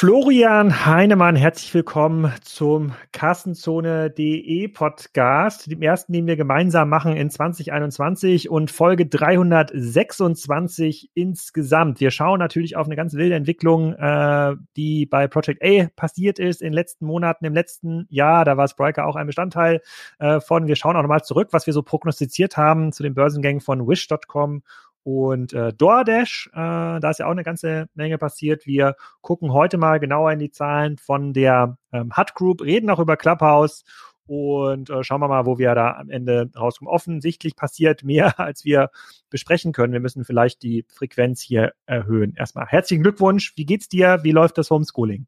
Florian Heinemann, herzlich willkommen zum Kassenzone.de Podcast, dem ersten, den wir gemeinsam machen in 2021 und Folge 326 insgesamt. Wir schauen natürlich auf eine ganz wilde Entwicklung, äh, die bei Project A passiert ist in den letzten Monaten, im letzten Jahr. Da war Spriker auch ein Bestandteil äh, von. Wir schauen auch nochmal zurück, was wir so prognostiziert haben zu den Börsengängen von Wish.com und äh, DoorDash, äh, da ist ja auch eine ganze Menge passiert. Wir gucken heute mal genauer in die Zahlen von der ähm, Hut Group, reden auch über Clubhouse und äh, schauen wir mal, wo wir da am Ende rauskommen. Offensichtlich passiert mehr, als wir besprechen können. Wir müssen vielleicht die Frequenz hier erhöhen. Erstmal herzlichen Glückwunsch. Wie geht's dir? Wie läuft das Homeschooling?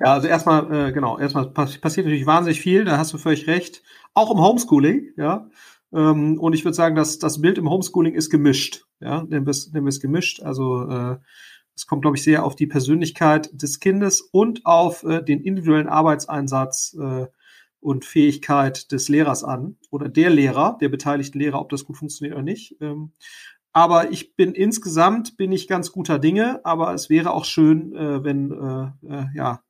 Ja, also erstmal, äh, genau, erstmal passiert natürlich wahnsinnig viel, da hast du völlig recht. Auch im Homeschooling, ja. Ähm, und ich würde sagen, dass das Bild im Homeschooling ist gemischt. Ja, nehmen wir es, nehmen wir es gemischt. Also äh, es kommt, glaube ich, sehr auf die Persönlichkeit des Kindes und auf äh, den individuellen Arbeitseinsatz äh, und Fähigkeit des Lehrers an oder der Lehrer, der beteiligten Lehrer, ob das gut funktioniert oder nicht. Ähm, aber ich bin insgesamt bin ich ganz guter Dinge, aber es wäre auch schön, äh, wenn äh, äh, ja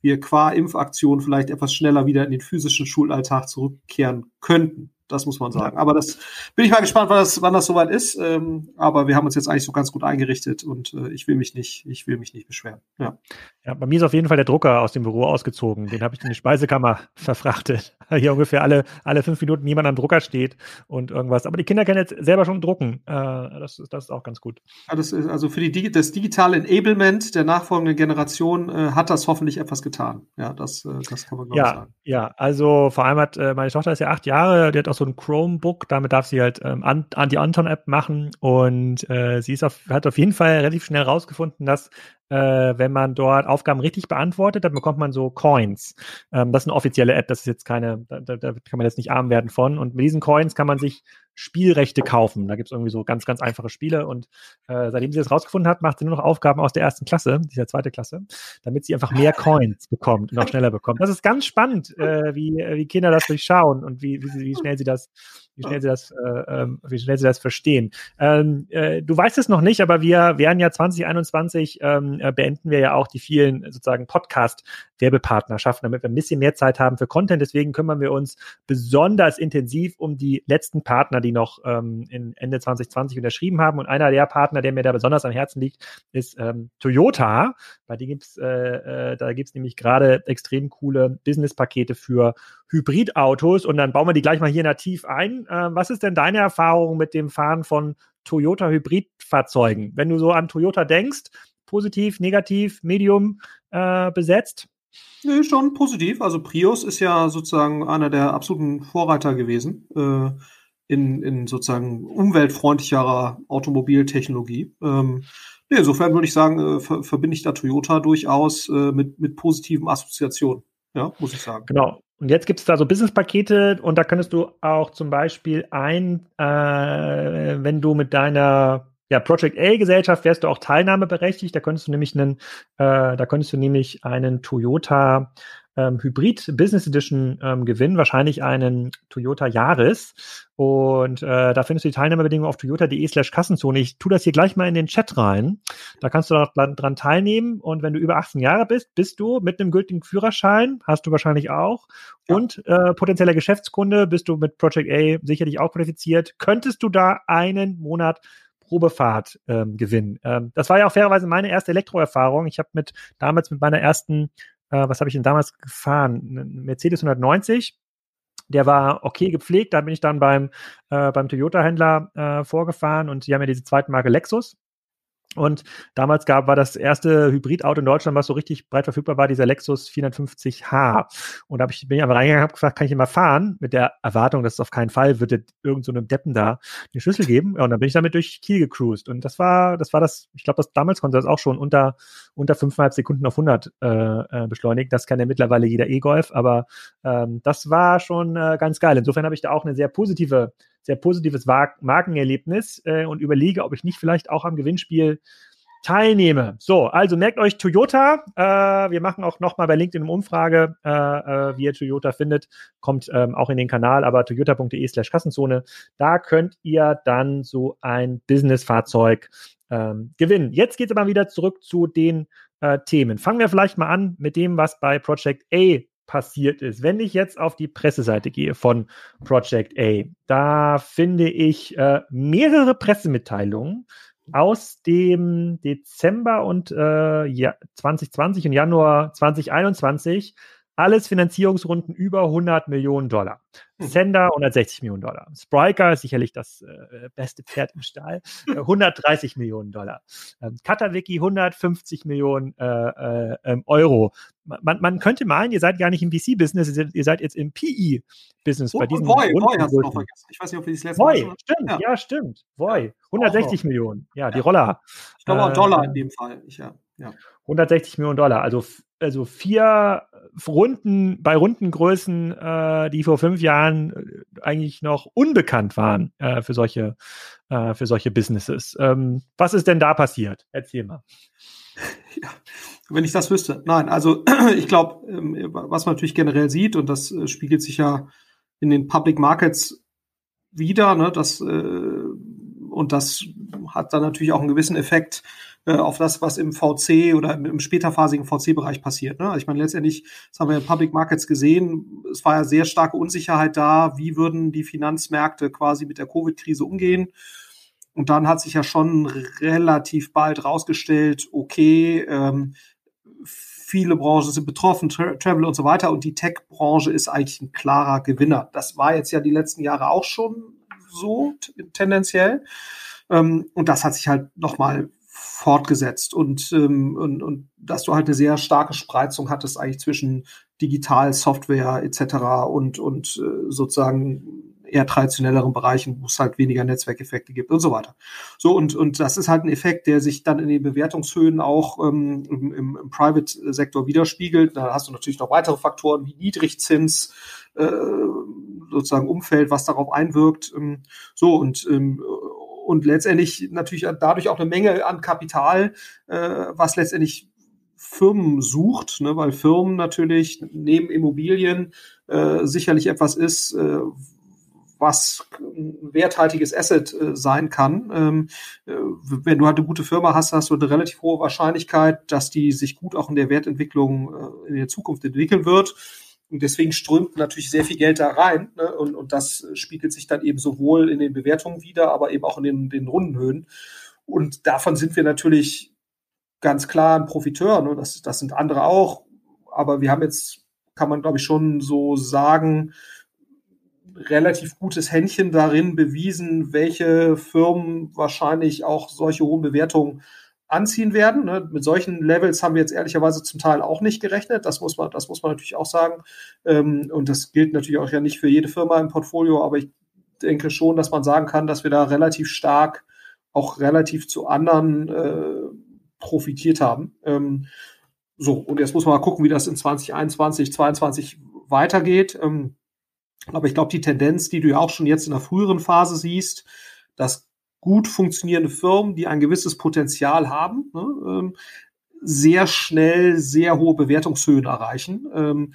wir qua Impfaktion vielleicht etwas schneller wieder in den physischen Schulalltag zurückkehren könnten. Das muss man sagen. Aber das bin ich mal gespannt, wann das, wann das soweit ist. Ähm, aber wir haben uns jetzt eigentlich so ganz gut eingerichtet und äh, ich will mich nicht, ich will mich nicht beschweren. Ja. ja, bei mir ist auf jeden Fall der Drucker aus dem Büro ausgezogen. Den habe ich in die Speisekammer verfrachtet. Hier ungefähr alle, alle fünf Minuten jemand am Drucker steht und irgendwas. Aber die Kinder können jetzt selber schon drucken. Äh, das, das ist auch ganz gut. Ja, ist also für die, das digitale Enablement der nachfolgenden Generation äh, hat das hoffentlich etwas getan. Ja, das, äh, das kann man glaube ja, sagen. Ja, also vor allem hat äh, meine Tochter ist ja acht Jahre, die hat auch so so ein Chromebook, damit darf sie halt ähm, an, an die Anton-App machen und äh, sie ist auf, hat auf jeden Fall relativ schnell rausgefunden, dass äh, wenn man dort Aufgaben richtig beantwortet, dann bekommt man so Coins. Ähm, das ist eine offizielle App, das ist jetzt keine, da, da kann man jetzt nicht arm werden von. Und mit diesen Coins kann man sich Spielrechte kaufen. Da gibt es irgendwie so ganz, ganz einfache Spiele. Und äh, seitdem sie das rausgefunden hat, macht sie nur noch Aufgaben aus der ersten Klasse, dieser zweite Klasse, damit sie einfach mehr Coins bekommt und auch schneller bekommt. Das ist ganz spannend, äh, wie, wie Kinder das durchschauen und wie, wie, wie schnell sie das, wie schnell sie das, äh, ähm, wie schnell sie das verstehen. Ähm, äh, du weißt es noch nicht, aber wir werden ja 2021 ähm, äh, beenden wir ja auch die vielen sozusagen Podcast-Werbepartnerschaften, damit wir ein bisschen mehr Zeit haben für Content. Deswegen kümmern wir uns besonders intensiv um die letzten Partner, die noch ähm, in Ende 2020 unterschrieben haben. Und einer der Partner, der mir da besonders am Herzen liegt, ist ähm, Toyota. Bei denen gibt's, äh, äh, da gibt's nämlich gerade extrem coole Business-Pakete für Hybridautos. Und dann bauen wir die gleich mal hier nativ ein. Äh, was ist denn deine Erfahrung mit dem Fahren von Toyota Hybridfahrzeugen? Wenn du so an Toyota denkst, positiv, negativ, medium äh, besetzt? Nee, schon positiv. Also Prius ist ja sozusagen einer der absoluten Vorreiter gewesen äh, in, in sozusagen umweltfreundlicherer Automobiltechnologie. Ähm, nee, insofern würde ich sagen, äh, ver verbinde ich da Toyota durchaus äh, mit, mit positiven Assoziationen. Ja, muss ich sagen. Genau. Und jetzt gibt es da so Businesspakete und da könntest du auch zum Beispiel ein, äh, wenn du mit deiner ja, Project A-Gesellschaft wärst du auch teilnahmeberechtigt. Da könntest du nämlich einen, äh, da könntest du nämlich einen Toyota ähm, Hybrid Business Edition ähm, gewinnen, wahrscheinlich einen Toyota Yaris. Und äh, da findest du die Teilnahmebedingungen auf toyota.de slash Kassenzone. Ich tue das hier gleich mal in den Chat rein. Da kannst du dran, dran teilnehmen. Und wenn du über 18 Jahre bist, bist du mit einem gültigen Führerschein, hast du wahrscheinlich auch. Ja. Und äh, potenzieller Geschäftskunde bist du mit Project A sicherlich auch qualifiziert. Könntest du da einen Monat Probefahrt ähm, gewinnen. Ähm, das war ja auch fairerweise meine erste Elektroerfahrung. Ich habe mit damals mit meiner ersten, äh, was habe ich denn damals gefahren? Mercedes 190. Der war okay gepflegt. Da bin ich dann beim, äh, beim Toyota-Händler äh, vorgefahren und die haben ja diese zweite Marke Lexus. Und damals gab, war das erste Hybridauto in Deutschland, was so richtig breit verfügbar war, dieser Lexus 450h. Und da hab ich, bin ich einfach reingegangen und habe gefragt, kann ich ihn mal fahren? Mit der Erwartung, dass es auf keinen Fall wird irgend so Deppen da den Schlüssel geben. Ja, und dann bin ich damit durch Kiel gecruised. Und das war, das war das, ich glaube, das damals konnte das auch schon unter, unter fünfeinhalb Sekunden auf 100 äh, äh, beschleunigen. Das kann ja mittlerweile jeder E-Golf, aber ähm, das war schon äh, ganz geil. Insofern habe ich da auch eine sehr positive sehr positives Markenerlebnis äh, und überlege, ob ich nicht vielleicht auch am Gewinnspiel teilnehme. So, also merkt euch Toyota. Äh, wir machen auch nochmal bei LinkedIn eine Umfrage, äh, äh, wie ihr Toyota findet. Kommt ähm, auch in den Kanal, aber toyota.de slash Kassenzone. Da könnt ihr dann so ein Business-Fahrzeug ähm, gewinnen. Jetzt geht es aber wieder zurück zu den äh, Themen. Fangen wir vielleicht mal an mit dem, was bei Project A passiert ist. Wenn ich jetzt auf die Presseseite gehe von Project A, da finde ich äh, mehrere Pressemitteilungen aus dem Dezember und äh, ja, 2020 und Januar 2021 alles Finanzierungsrunden über 100 Millionen Dollar. Mhm. Sender 160 Millionen Dollar. Spriker ist sicherlich das äh, beste Pferd im Stall. Äh, 130 Millionen Dollar. Ähm, Katawiki 150 Millionen äh, äh, ähm, Euro. Man, man, könnte meinen, ihr seid gar nicht im VC-Business, ihr seid jetzt im PE-Business. bei diesem Voy, Voy hast du noch vergessen. Ich weiß nicht, ob wir das letzte Voy, Mal stimmt, ja. ja, stimmt. Voy, 160 Millionen. Ja, die Roller. Ich glaube auch Dollar äh, in dem Fall. Ich, ja. Ja. 160 Millionen Dollar, also, also vier Runden bei Rundengrößen, äh, die vor fünf Jahren äh, eigentlich noch unbekannt waren äh, für solche äh, für solche Businesses. Ähm, was ist denn da passiert? Erzähl mal. Ja, wenn ich das wüsste. Nein, also ich glaube, ähm, was man natürlich generell sieht und das äh, spiegelt sich ja in den Public Markets wieder, ne, das äh, und das hat dann natürlich auch einen gewissen Effekt äh, auf das, was im VC oder im, späterphasigen VC-Bereich passiert. Ne? Also ich meine, letztendlich, das haben wir in Public Markets gesehen, es war ja sehr starke Unsicherheit da, wie würden die Finanzmärkte quasi mit der Covid-Krise umgehen. Und dann hat sich ja schon relativ bald rausgestellt, okay, ähm, viele Branchen sind betroffen, Tra Travel und so weiter. Und die Tech-Branche ist eigentlich ein klarer Gewinner. Das war jetzt ja die letzten Jahre auch schon so tendenziell. Ähm, und das hat sich halt nochmal fortgesetzt und, ähm, und, und dass du halt eine sehr starke Spreizung hattest eigentlich zwischen Digital, Software etc. und, und äh, sozusagen eher traditionelleren Bereichen, wo es halt weniger Netzwerkeffekte gibt und so weiter. So, und, und das ist halt ein Effekt, der sich dann in den Bewertungshöhen auch ähm, im, im, Private-Sektor widerspiegelt. Da hast du natürlich noch weitere Faktoren wie Niedrigzins, äh, sozusagen Umfeld, was darauf einwirkt. Ähm, so, und ähm, und letztendlich natürlich dadurch auch eine Menge an Kapital, äh, was letztendlich Firmen sucht, ne, weil Firmen natürlich neben Immobilien äh, sicherlich etwas ist, äh, was ein werthaltiges Asset äh, sein kann. Ähm, äh, wenn du halt eine gute Firma hast, hast du eine relativ hohe Wahrscheinlichkeit, dass die sich gut auch in der Wertentwicklung äh, in der Zukunft entwickeln wird. Und deswegen strömt natürlich sehr viel Geld da rein. Ne? Und, und das spiegelt sich dann eben sowohl in den Bewertungen wieder, aber eben auch in den, den Rundenhöhen. Und davon sind wir natürlich ganz klar ein Profiteur. Ne? Das, das sind andere auch. Aber wir haben jetzt, kann man glaube ich schon so sagen, relativ gutes Händchen darin bewiesen, welche Firmen wahrscheinlich auch solche hohen Bewertungen anziehen werden. Ne? Mit solchen Levels haben wir jetzt ehrlicherweise zum Teil auch nicht gerechnet. Das muss man, das muss man natürlich auch sagen. Ähm, und das gilt natürlich auch ja nicht für jede Firma im Portfolio, aber ich denke schon, dass man sagen kann, dass wir da relativ stark auch relativ zu anderen äh, profitiert haben. Ähm, so, und jetzt muss man mal gucken, wie das in 2021, 2022 weitergeht. Ähm, aber ich glaube, die Tendenz, die du ja auch schon jetzt in der früheren Phase siehst, dass gut funktionierende Firmen, die ein gewisses Potenzial haben, ne, ähm, sehr schnell sehr hohe Bewertungshöhen erreichen. Ähm,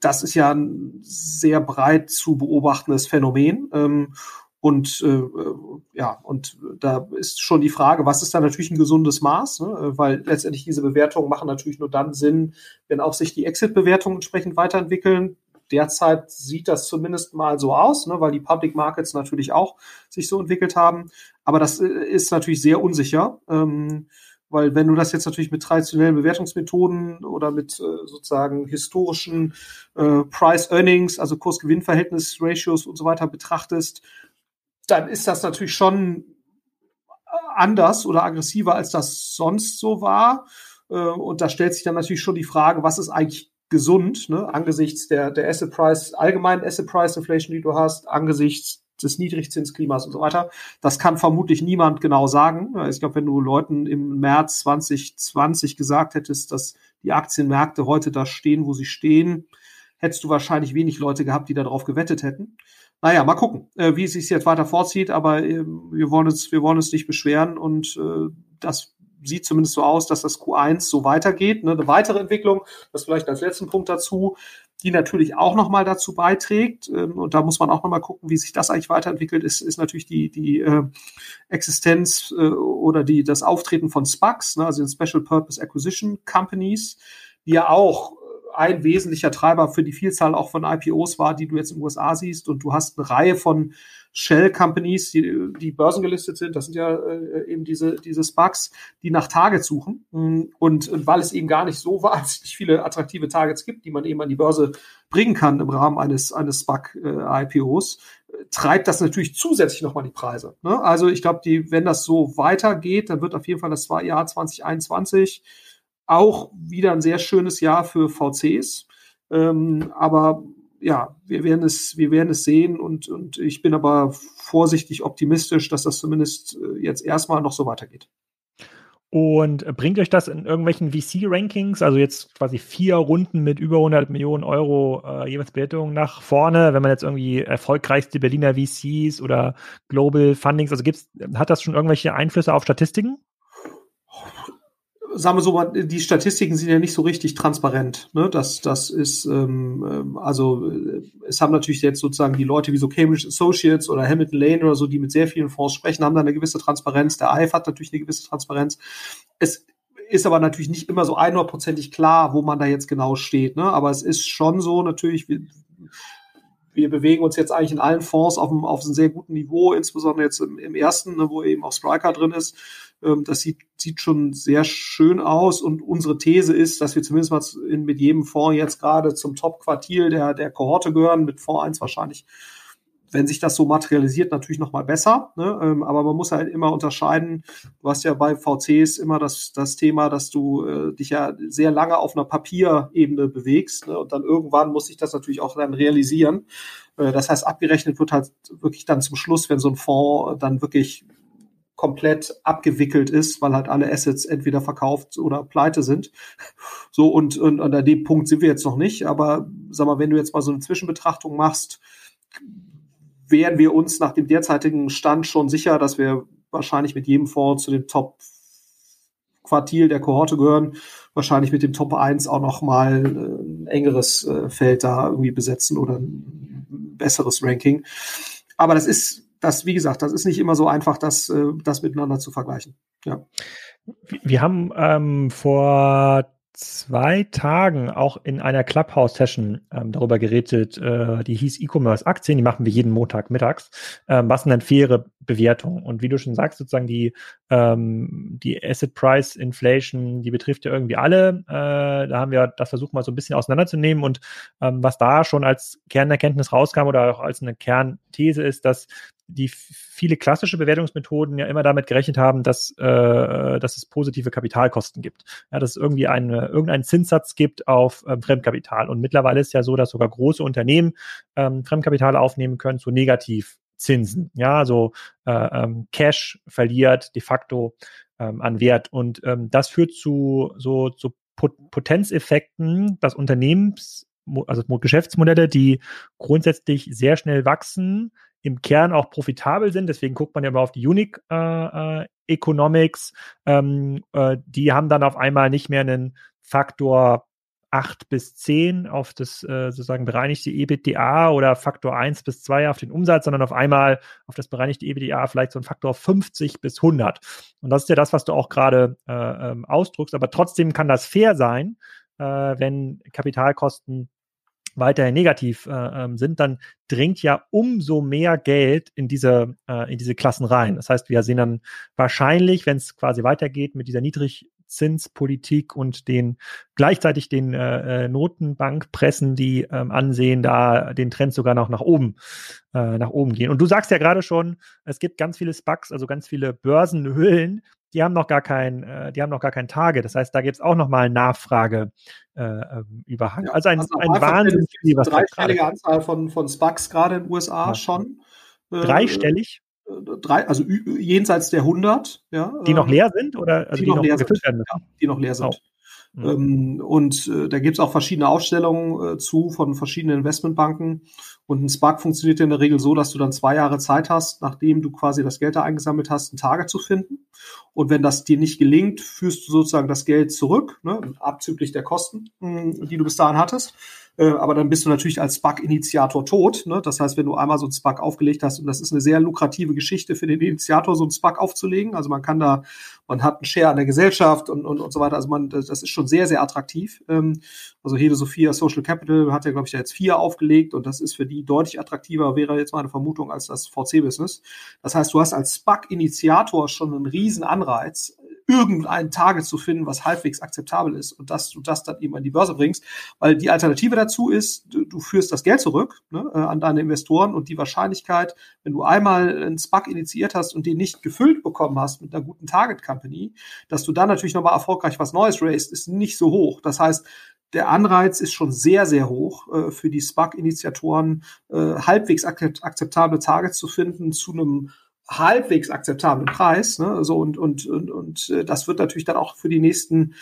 das ist ja ein sehr breit zu beobachtendes Phänomen. Ähm, und äh, äh, ja, und da ist schon die Frage, was ist da natürlich ein gesundes Maß? Ne? Weil letztendlich diese Bewertungen machen natürlich nur dann Sinn, wenn auch sich die Exit-Bewertungen entsprechend weiterentwickeln derzeit sieht das zumindest mal so aus, ne, weil die Public Markets natürlich auch sich so entwickelt haben. Aber das äh, ist natürlich sehr unsicher, ähm, weil wenn du das jetzt natürlich mit traditionellen Bewertungsmethoden oder mit äh, sozusagen historischen äh, Price Earnings, also Kurs-Gewinn-Verhältnis-Ratios und so weiter betrachtest, dann ist das natürlich schon anders oder aggressiver, als das sonst so war. Äh, und da stellt sich dann natürlich schon die Frage, was ist eigentlich gesund, ne, angesichts der, der Asset Price, allgemeinen Asset Price Inflation, die du hast, angesichts des Niedrigzinsklimas und so weiter. Das kann vermutlich niemand genau sagen. Ich glaube, wenn du Leuten im März 2020 gesagt hättest, dass die Aktienmärkte heute da stehen, wo sie stehen, hättest du wahrscheinlich wenig Leute gehabt, die darauf gewettet hätten. Naja, mal gucken, äh, wie es sich jetzt weiter vorzieht, aber äh, wir wollen uns, wir wollen uns nicht beschweren und äh, das sieht zumindest so aus, dass das Q1 so weitergeht. Ne? Eine weitere Entwicklung, das vielleicht als letzten Punkt dazu, die natürlich auch nochmal dazu beiträgt. Ähm, und da muss man auch nochmal gucken, wie sich das eigentlich weiterentwickelt, ist, ist natürlich die, die äh, Existenz äh, oder die, das Auftreten von SPACs, ne, also den Special Purpose Acquisition Companies, die ja auch ein wesentlicher Treiber für die Vielzahl auch von IPOs war, die du jetzt in den USA siehst. Und du hast eine Reihe von Shell-Companies, die, die börsengelistet sind, das sind ja äh, eben diese, diese Sparks, die nach Targets suchen. Und, und weil es eben gar nicht so wahnsinnig viele attraktive Targets gibt, die man eben an die Börse bringen kann im Rahmen eines, eines SPAC-IPOs, äh, treibt das natürlich zusätzlich nochmal die Preise. Ne? Also ich glaube, die, wenn das so weitergeht, dann wird auf jeden Fall das Jahr 2021 auch wieder ein sehr schönes Jahr für VCs. Ähm, aber ja, wir werden es, wir werden es sehen und, und ich bin aber vorsichtig optimistisch, dass das zumindest äh, jetzt erstmal noch so weitergeht. Und bringt euch das in irgendwelchen VC-Rankings, also jetzt quasi vier Runden mit über 100 Millionen Euro äh, jeweils Bewertung nach vorne, wenn man jetzt irgendwie erfolgreichste Berliner VCs oder Global Fundings, also gibt's, hat das schon irgendwelche Einflüsse auf Statistiken? Sagen wir so die Statistiken sind ja nicht so richtig transparent. Ne? Das, das ist, ähm, ähm also äh, es haben natürlich jetzt sozusagen die Leute wie so Cambridge Associates oder Hamilton Lane oder so, die mit sehr vielen Fonds sprechen, haben da eine gewisse Transparenz. Der IF hat natürlich eine gewisse Transparenz. Es ist aber natürlich nicht immer so einhundertprozentig klar, wo man da jetzt genau steht. Ne? Aber es ist schon so natürlich, wir, wir bewegen uns jetzt eigentlich in allen Fonds auf einem, auf einem sehr guten Niveau, insbesondere jetzt im, im ersten, ne, wo eben auch Striker drin ist das sieht, sieht schon sehr schön aus. Und unsere These ist, dass wir zumindest mal in, mit jedem Fonds jetzt gerade zum Top-Quartil der, der Kohorte gehören, mit Fonds 1 wahrscheinlich wenn sich das so materialisiert, natürlich noch mal besser. Ne? Ähm, aber man muss halt immer unterscheiden. Du hast ja bei VCs immer das, das Thema, dass du äh, dich ja sehr lange auf einer Papierebene bewegst. Ne? Und dann irgendwann muss sich das natürlich auch dann realisieren. Äh, das heißt, abgerechnet wird halt wirklich dann zum Schluss, wenn so ein Fonds dann wirklich komplett abgewickelt ist, weil halt alle Assets entweder verkauft oder pleite sind. So, und, und, und an dem Punkt sind wir jetzt noch nicht. Aber sag mal, wenn du jetzt mal so eine Zwischenbetrachtung machst, wären wir uns nach dem derzeitigen Stand schon sicher, dass wir wahrscheinlich mit jedem Fonds zu dem Top Quartil der Kohorte gehören, wahrscheinlich mit dem Top 1 auch noch mal ein engeres äh, Feld da irgendwie besetzen oder ein besseres Ranking. Aber das ist das, wie gesagt, das ist nicht immer so einfach, das, äh, das miteinander zu vergleichen. Ja. Wir haben ähm, vor zwei Tagen auch in einer Clubhouse-Session ähm, darüber geredet, äh, die hieß E-Commerce-Aktien, die machen wir jeden Montag mittags. Ähm, was sind denn faire Bewertungen? Und wie du schon sagst, sozusagen die, ähm, die Asset Price Inflation, die betrifft ja irgendwie alle. Äh, da haben wir das versucht mal so ein bisschen auseinanderzunehmen und ähm, was da schon als Kernerkenntnis rauskam oder auch als eine Kernthese ist, dass die viele klassische Bewertungsmethoden ja immer damit gerechnet haben, dass, äh, dass es positive Kapitalkosten gibt. Ja, dass es irgendwie eine, irgendeinen Zinssatz gibt auf ähm, Fremdkapital. Und mittlerweile ist ja so, dass sogar große Unternehmen ähm, Fremdkapital aufnehmen können zu Negativzinsen. Ja, also äh, ähm, Cash verliert de facto ähm, an Wert. Und ähm, das führt zu so zu Potenzeffekten, dass Unternehmens also Geschäftsmodelle, die grundsätzlich sehr schnell wachsen, im Kern auch profitabel sind. Deswegen guckt man ja immer auf die Unique äh, äh, Economics. Ähm, äh, die haben dann auf einmal nicht mehr einen Faktor 8 bis 10 auf das äh, sozusagen bereinigte EBITDA oder Faktor 1 bis 2 auf den Umsatz, sondern auf einmal auf das bereinigte EBITDA vielleicht so ein Faktor 50 bis 100. Und das ist ja das, was du auch gerade äh, ähm, ausdrückst. Aber trotzdem kann das fair sein, äh, wenn Kapitalkosten weiterhin negativ äh, ähm, sind, dann dringt ja umso mehr Geld in diese, äh, in diese Klassen rein. Das heißt, wir sehen dann wahrscheinlich, wenn es quasi weitergeht mit dieser Niedrigzinspolitik und den gleichzeitig den äh, äh, Notenbankpressen, die ähm, ansehen, da den Trend sogar noch nach oben, äh, nach oben gehen. Und du sagst ja gerade schon, es gibt ganz viele Spucks, also ganz viele Börsenhüllen, die haben noch gar kein, äh, die haben noch gar kein Target. Das heißt, da gibt es auch noch mal Nachfrage äh, ähm, Überhang. Ja, also ein, also ein Wahnsinn. Was dreistellige Anzahl von, von Spucks gerade in den USA ja. schon. Äh, Dreistellig? Drei, also jenseits der 100. Ja, die noch leer sind? Oder also die, die noch, leer sind. Werden ja, die noch leer sind. Oh. Mhm. Ähm, und äh, da gibt es auch verschiedene Ausstellungen äh, zu von verschiedenen Investmentbanken. Und ein SPAC funktioniert in der Regel so, dass du dann zwei Jahre Zeit hast, nachdem du quasi das Geld da eingesammelt hast, ein Target zu finden. Und wenn das dir nicht gelingt, führst du sozusagen das Geld zurück, ne, abzüglich der Kosten, hm, die du bis dahin hattest. Äh, aber dann bist du natürlich als SPAC-Initiator tot. Ne? Das heißt, wenn du einmal so ein SPAC aufgelegt hast, und das ist eine sehr lukrative Geschichte für den Initiator, so ein SPAC aufzulegen. Also man kann da, man hat einen Share an der Gesellschaft und, und, und so weiter. Also man, das ist schon sehr, sehr attraktiv. Ähm, also Hede Sophia Social Capital hat ja, glaube ich, jetzt vier aufgelegt und das ist für die deutlich attraktiver, wäre jetzt meine Vermutung, als das VC-Business. Das heißt, du hast als SPAC-Initiator schon einen riesen Anreiz, irgendein Target zu finden, was halbwegs akzeptabel ist und dass du das dann eben an die Börse bringst. Weil die Alternative dazu ist, du, du führst das Geld zurück ne, äh, an deine Investoren und die Wahrscheinlichkeit, wenn du einmal einen SPAC initiiert hast und den nicht gefüllt bekommen hast mit einer guten Target Company, dass du dann natürlich nochmal erfolgreich was Neues raised, ist nicht so hoch. Das heißt, der Anreiz ist schon sehr, sehr hoch äh, für die SPAC-Initiatoren, äh, halbwegs akzeptable Targets zu finden zu einem halbwegs akzeptablen Preis. Ne? So und und und, und äh, das wird natürlich dann auch für die nächsten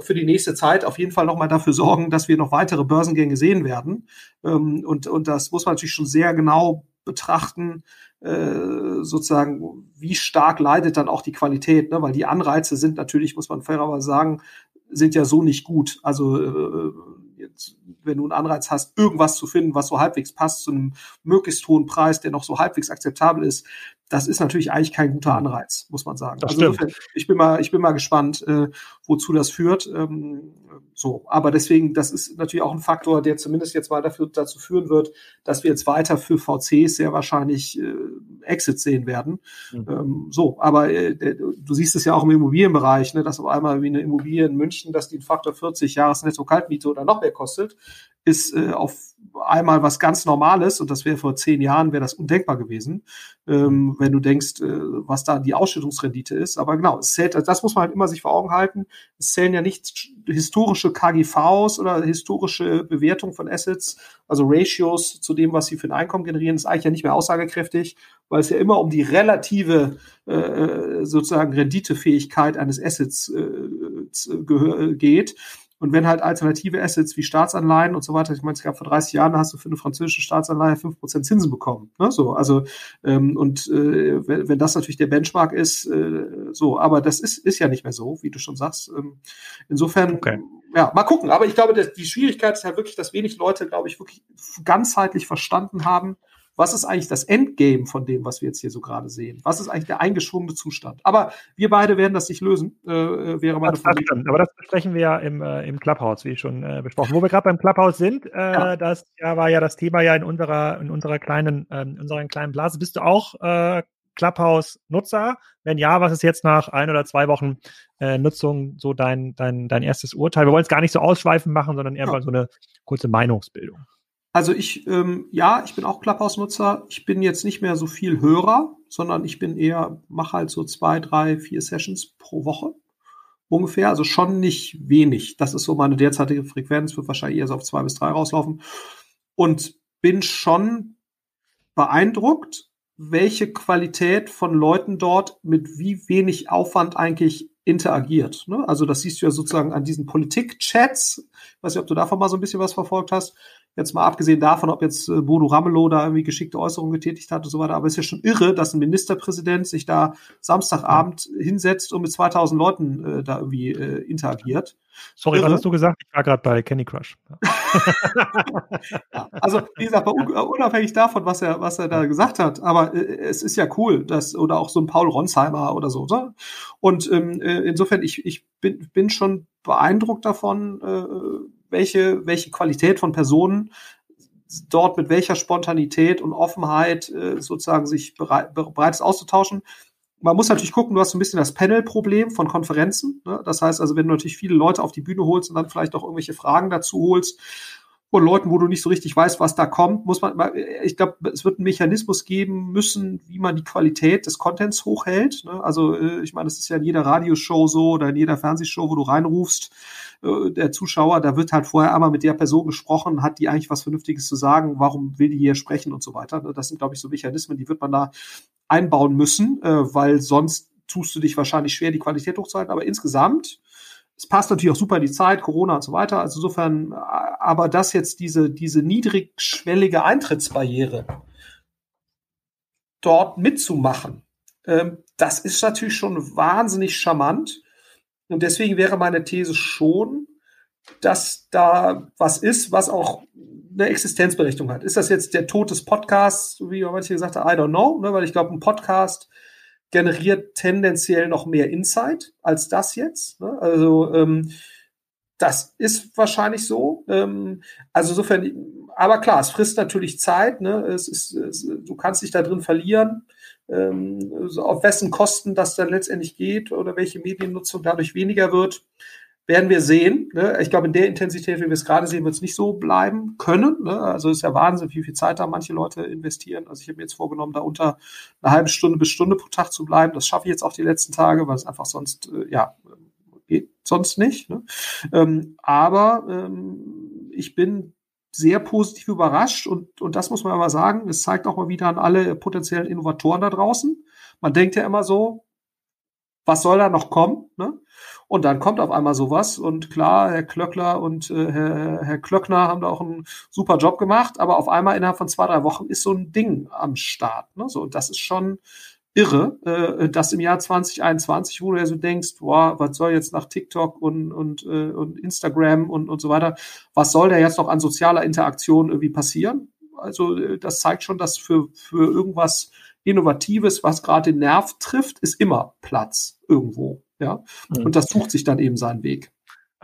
für die nächste Zeit auf jeden Fall nochmal dafür sorgen, dass wir noch weitere Börsengänge sehen werden. Ähm, und, und das muss man natürlich schon sehr genau betrachten, äh, sozusagen, wie stark leidet dann auch die Qualität, ne? weil die Anreize sind natürlich, muss man fairerweise sagen, sind ja so nicht gut. Also äh, jetzt, wenn du einen Anreiz hast, irgendwas zu finden, was so halbwegs passt zu einem möglichst hohen Preis, der noch so halbwegs akzeptabel ist, das ist natürlich eigentlich kein guter Anreiz, muss man sagen. Das also insofern, ich bin mal, ich bin mal gespannt, äh, wozu das führt. Ähm, so, aber deswegen, das ist natürlich auch ein Faktor, der zumindest jetzt mal dafür, dazu führen wird, dass wir jetzt weiter für VCs sehr wahrscheinlich äh, Exits sehen werden. Mhm. Ähm, so, aber äh, du siehst es ja auch im Immobilienbereich, ne, dass auf einmal wie eine Immobilie in München, dass die einen Faktor 40 Jahres Netto-Kaltmiete oder noch mehr kostet, ist äh, auf einmal was ganz Normales und das wäre vor zehn Jahren wäre das undenkbar gewesen, ähm, wenn du denkst, äh, was da die Ausschüttungsrendite ist. Aber genau, es zählt, das muss man halt immer sich vor Augen halten. Es zählen ja nicht historische KGVs oder historische Bewertung von Assets, also Ratios zu dem, was sie für ein Einkommen generieren, ist eigentlich ja nicht mehr aussagekräftig, weil es ja immer um die relative äh, äh sozusagen Renditefähigkeit eines Assets äh, geht. Und wenn halt alternative Assets wie Staatsanleihen und so weiter, ich meine, es gab vor 30 Jahren, hast du für eine französische Staatsanleihe 5% Zinsen bekommen. Ne? So, also ähm, und äh, wenn, wenn das natürlich der Benchmark ist, äh, so, aber das ist, ist ja nicht mehr so, wie du schon sagst. Ähm, insofern, okay. ja, mal gucken. Aber ich glaube, dass die Schwierigkeit ist halt wirklich, dass wenig Leute, glaube ich, wirklich ganzheitlich verstanden haben, was ist eigentlich das Endgame von dem, was wir jetzt hier so gerade sehen? Was ist eigentlich der eingeschwungene Zustand? Aber wir beide werden das nicht lösen, äh, äh wäre meine Vermutung. Aber das besprechen wir ja im, äh, im Clubhouse, wie schon äh, besprochen. Wo wir gerade beim Clubhouse sind, äh, ja. das ja, war ja das Thema ja in unserer, in unserer kleinen, äh, in unserer kleinen Blase. Bist du auch äh, Clubhouse-Nutzer? Wenn ja, was ist jetzt nach ein oder zwei Wochen äh, Nutzung so dein, dein, dein erstes Urteil? Wir wollen es gar nicht so ausschweifend machen, sondern eher ja. mal so eine kurze Meinungsbildung. Also ich, ähm, ja, ich bin auch Clubhouse-Nutzer. Ich bin jetzt nicht mehr so viel Hörer, sondern ich bin eher, mache halt so zwei, drei, vier Sessions pro Woche ungefähr. Also schon nicht wenig. Das ist so meine derzeitige Frequenz, wird wahrscheinlich eher so auf zwei bis drei rauslaufen. Und bin schon beeindruckt, welche Qualität von Leuten dort mit wie wenig Aufwand eigentlich interagiert. Ne? Also das siehst du ja sozusagen an diesen Politik-Chats. Ich weiß nicht, ob du davon mal so ein bisschen was verfolgt hast. Jetzt mal abgesehen davon, ob jetzt äh, Bodo Ramelow da irgendwie geschickte Äußerungen getätigt hat und so weiter. Aber es ist ja schon irre, dass ein Ministerpräsident sich da Samstagabend hinsetzt und mit 2000 Leuten äh, da irgendwie äh, interagiert. Sorry, irre. was hast du gesagt? Ich war gerade bei Candy Crush. ja, also, wie gesagt, unabhängig davon, was er, was er da gesagt hat, aber äh, es ist ja cool, dass, oder auch so ein Paul Ronsheimer oder so. Ne? Und ähm, äh, insofern, ich, ich bin, bin schon beeindruckt davon, äh, welche, welche Qualität von Personen dort mit welcher Spontanität und Offenheit äh, sozusagen sich bereit, bereit ist auszutauschen. Man muss natürlich gucken, du hast so ein bisschen das Panel-Problem von Konferenzen. Ne? Das heißt also, wenn du natürlich viele Leute auf die Bühne holst und dann vielleicht auch irgendwelche Fragen dazu holst, von Leuten, wo du nicht so richtig weißt, was da kommt, muss man, ich glaube, es wird einen Mechanismus geben müssen, wie man die Qualität des Contents hochhält. Ne? Also äh, ich meine, das ist ja in jeder Radioshow so oder in jeder Fernsehshow, wo du reinrufst, äh, der Zuschauer, da wird halt vorher einmal mit der Person gesprochen, hat die eigentlich was Vernünftiges zu sagen, warum will die hier sprechen und so weiter. Ne? Das sind, glaube ich, so Mechanismen, die wird man da einbauen müssen, äh, weil sonst tust du dich wahrscheinlich schwer, die Qualität hochzuhalten. Aber insgesamt es passt natürlich auch super in die Zeit, Corona und so weiter. Also insofern, aber das jetzt diese, diese niedrigschwellige Eintrittsbarriere dort mitzumachen, ähm, das ist natürlich schon wahnsinnig charmant. Und deswegen wäre meine These schon, dass da was ist, was auch eine Existenzberechtigung hat. Ist das jetzt der Tod des Podcasts, wie manche gesagt haben, I don't know, ne? weil ich glaube, ein Podcast generiert tendenziell noch mehr Insight als das jetzt. Ne? Also ähm, das ist wahrscheinlich so. Ähm, also insofern, aber klar, es frisst natürlich Zeit. Ne? Es ist, es, du kannst dich da drin verlieren. Ähm, auf wessen Kosten das dann letztendlich geht oder welche Mediennutzung dadurch weniger wird werden wir sehen. Ne? Ich glaube, in der Intensität, wie wir es gerade sehen, wird es nicht so bleiben können. Ne? Also es ist ja Wahnsinn, wie viel Zeit da manche Leute investieren. Also ich habe mir jetzt vorgenommen, da unter eine halbe Stunde bis Stunde pro Tag zu bleiben. Das schaffe ich jetzt auch die letzten Tage, weil es einfach sonst, äh, ja, geht sonst nicht. Ne? Ähm, aber ähm, ich bin sehr positiv überrascht und, und das muss man aber sagen, es zeigt auch mal wieder an alle potenziellen Innovatoren da draußen. Man denkt ja immer so, was soll da noch kommen? Ne? Und dann kommt auf einmal sowas. Und klar, Herr Klöckler und äh, Herr, Herr Klöckner haben da auch einen super Job gemacht. Aber auf einmal innerhalb von zwei, drei Wochen ist so ein Ding am Start. Ne? So, und das ist schon irre, äh, dass im Jahr 2021, wo du ja so denkst, boah, was soll jetzt nach TikTok und, und, äh, und Instagram und, und so weiter, was soll da jetzt noch an sozialer Interaktion irgendwie passieren? Also äh, das zeigt schon, dass für, für irgendwas Innovatives, was gerade den Nerv trifft, ist immer Platz irgendwo. Ja, mhm. und das sucht sich dann eben seinen Weg.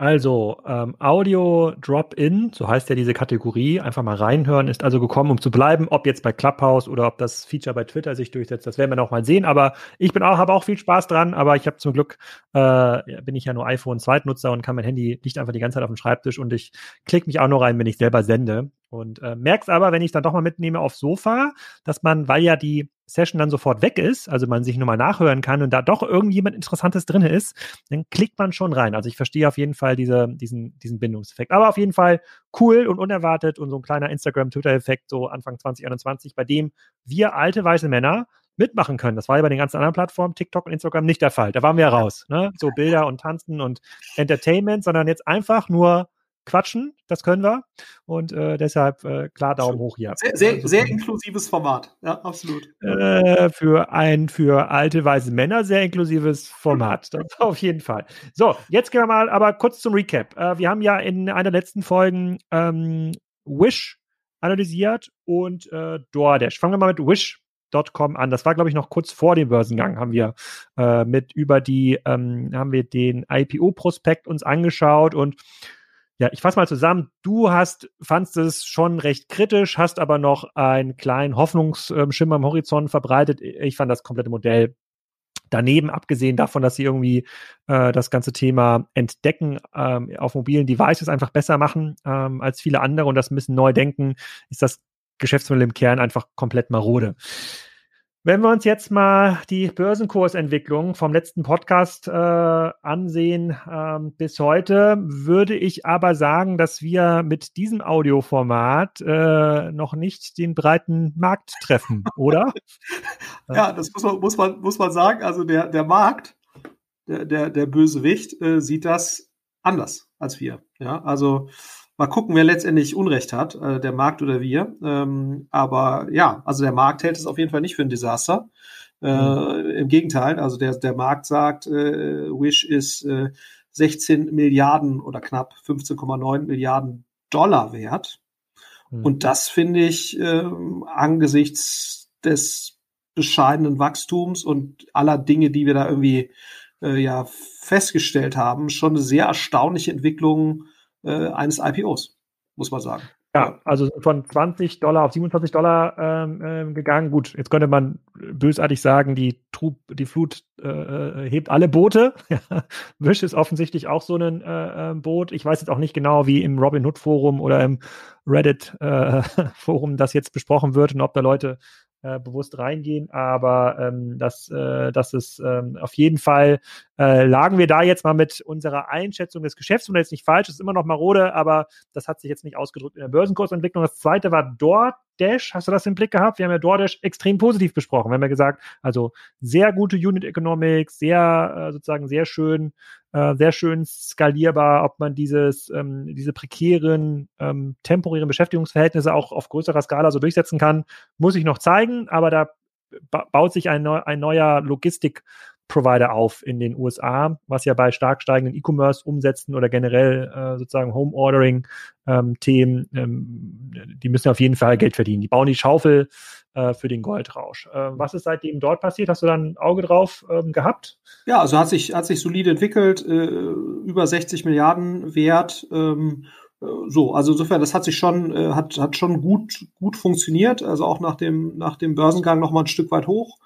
Also, ähm, Audio Drop-In, so heißt ja diese Kategorie, einfach mal reinhören, ist also gekommen, um zu bleiben, ob jetzt bei Clubhouse oder ob das Feature bei Twitter sich durchsetzt, das werden wir noch mal sehen. Aber ich bin auch, habe auch viel Spaß dran, aber ich habe zum Glück, äh, bin ich ja nur iPhone Zweitnutzer und kann mein Handy nicht einfach die ganze Zeit auf dem Schreibtisch und ich klicke mich auch nur rein, wenn ich selber sende. Und äh, merk's aber, wenn ich dann doch mal mitnehme aufs Sofa, dass man, weil ja die Session dann sofort weg ist, also man sich nochmal nachhören kann und da doch irgendjemand Interessantes drin ist, dann klickt man schon rein. Also ich verstehe auf jeden Fall diese, diesen, diesen Bindungseffekt. Aber auf jeden Fall cool und unerwartet und so ein kleiner Instagram-Twitter-Effekt so Anfang 2021, bei dem wir alte weiße Männer mitmachen können. Das war ja bei den ganzen anderen Plattformen, TikTok und Instagram, nicht der Fall. Da waren wir raus. Ne? So Bilder und Tanzen und Entertainment, sondern jetzt einfach nur quatschen, das können wir. Und äh, deshalb äh, klar Daumen hoch hier. Sehr, sehr, sehr inklusives Format, ja, absolut. Äh, für ein für alte weiße Männer sehr inklusives Format. Das auf jeden Fall. So, jetzt gehen wir mal aber kurz zum Recap. Äh, wir haben ja in einer der letzten Folgen ähm, Wish analysiert und äh, DoorDash. Fangen wir mal mit Wish Com an. Das war, glaube ich, noch kurz vor dem Börsengang, haben wir äh, mit über die, ähm, haben wir den IPO-Prospekt uns angeschaut und ja, ich fasse mal zusammen. Du hast, fandst es schon recht kritisch, hast aber noch einen kleinen Hoffnungsschimmer am Horizont verbreitet. Ich fand das komplette Modell daneben, abgesehen davon, dass sie irgendwie äh, das ganze Thema Entdecken ähm, auf mobilen Devices einfach besser machen ähm, als viele andere und das bisschen neu denken, ist das Geschäftsmodell im Kern einfach komplett marode. Wenn wir uns jetzt mal die Börsenkursentwicklung vom letzten Podcast äh, ansehen ähm, bis heute, würde ich aber sagen, dass wir mit diesem Audioformat äh, noch nicht den breiten Markt treffen, oder? ja, das muss man, muss man, muss man sagen. Also der, der Markt, der, der, der Bösewicht, äh, sieht das anders als wir. Ja, also Mal gucken, wer letztendlich Unrecht hat, äh, der Markt oder wir. Ähm, aber ja, also der Markt hält es auf jeden Fall nicht für ein Desaster. Äh, mhm. Im Gegenteil, also der, der Markt sagt, äh, Wish ist äh, 16 Milliarden oder knapp 15,9 Milliarden Dollar wert. Mhm. Und das finde ich äh, angesichts des bescheidenen Wachstums und aller Dinge, die wir da irgendwie äh, ja festgestellt haben, schon eine sehr erstaunliche Entwicklung äh, eines IPOs, muss man sagen. Ja, also von 20 Dollar auf 27 Dollar ähm, ähm, gegangen. Gut, jetzt könnte man bösartig sagen, die, Trub, die Flut äh, äh hebt alle Boote. Wish ist offensichtlich auch so ein äh, ähm, Boot. Ich weiß jetzt auch nicht genau, wie im Robin Hood Forum oder im Reddit äh, Forum das jetzt besprochen wird und ob da Leute äh, bewusst reingehen, aber ähm, das, äh, das ist ähm, auf jeden Fall, äh, lagen wir da jetzt mal mit unserer Einschätzung des Geschäftsmodells nicht falsch, ist immer noch marode, aber das hat sich jetzt nicht ausgedrückt in der Börsenkursentwicklung. Das zweite war dort DoorDash, hast du das im Blick gehabt? Wir haben ja DoorDash extrem positiv besprochen. Wir haben ja gesagt, also sehr gute Unit Economics, sehr äh, sozusagen sehr schön, äh, sehr schön skalierbar, ob man dieses, ähm, diese prekären, ähm, temporären Beschäftigungsverhältnisse auch auf größerer Skala so durchsetzen kann, muss ich noch zeigen, aber da baut sich ein, neu, ein neuer Logistik Provider auf in den USA, was ja bei stark steigenden E-Commerce-Umsätzen oder generell äh, sozusagen Home-Ordering-Themen, ähm, ähm, die müssen auf jeden Fall Geld verdienen. Die bauen die Schaufel äh, für den Goldrausch. Äh, was ist seitdem dort passiert? Hast du da ein Auge drauf ähm, gehabt? Ja, also hat sich, hat sich solide entwickelt, äh, über 60 Milliarden wert. Ähm, äh, so, also insofern, das hat sich schon, äh, hat, hat schon gut, gut funktioniert. Also auch nach dem, nach dem Börsengang noch mal ein Stück weit hoch.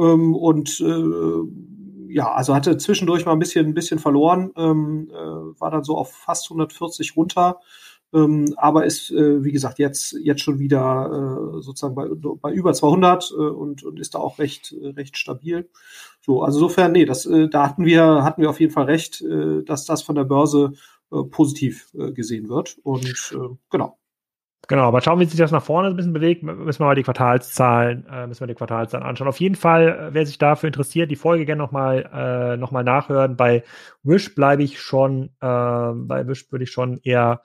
Ähm, und äh, ja, also hatte zwischendurch mal ein bisschen, ein bisschen verloren, ähm, äh, war dann so auf fast 140 runter. Ähm, aber ist, äh, wie gesagt, jetzt, jetzt schon wieder äh, sozusagen bei, bei über 200 äh, und, und ist da auch recht, recht stabil. So, also insofern, nee, das, äh, da hatten wir, hatten wir auf jeden Fall recht, äh, dass das von der Börse äh, positiv äh, gesehen wird. Und äh, genau. Genau, aber schauen, wie sich das nach vorne ein bisschen bewegt, müssen wir mal die Quartalszahlen, äh, müssen wir die Quartalszahlen anschauen. Auf jeden Fall, äh, wer sich dafür interessiert, die Folge gerne nochmal äh, noch nachhören. Bei Wish bleibe ich schon, äh, bei Wish würde ich schon eher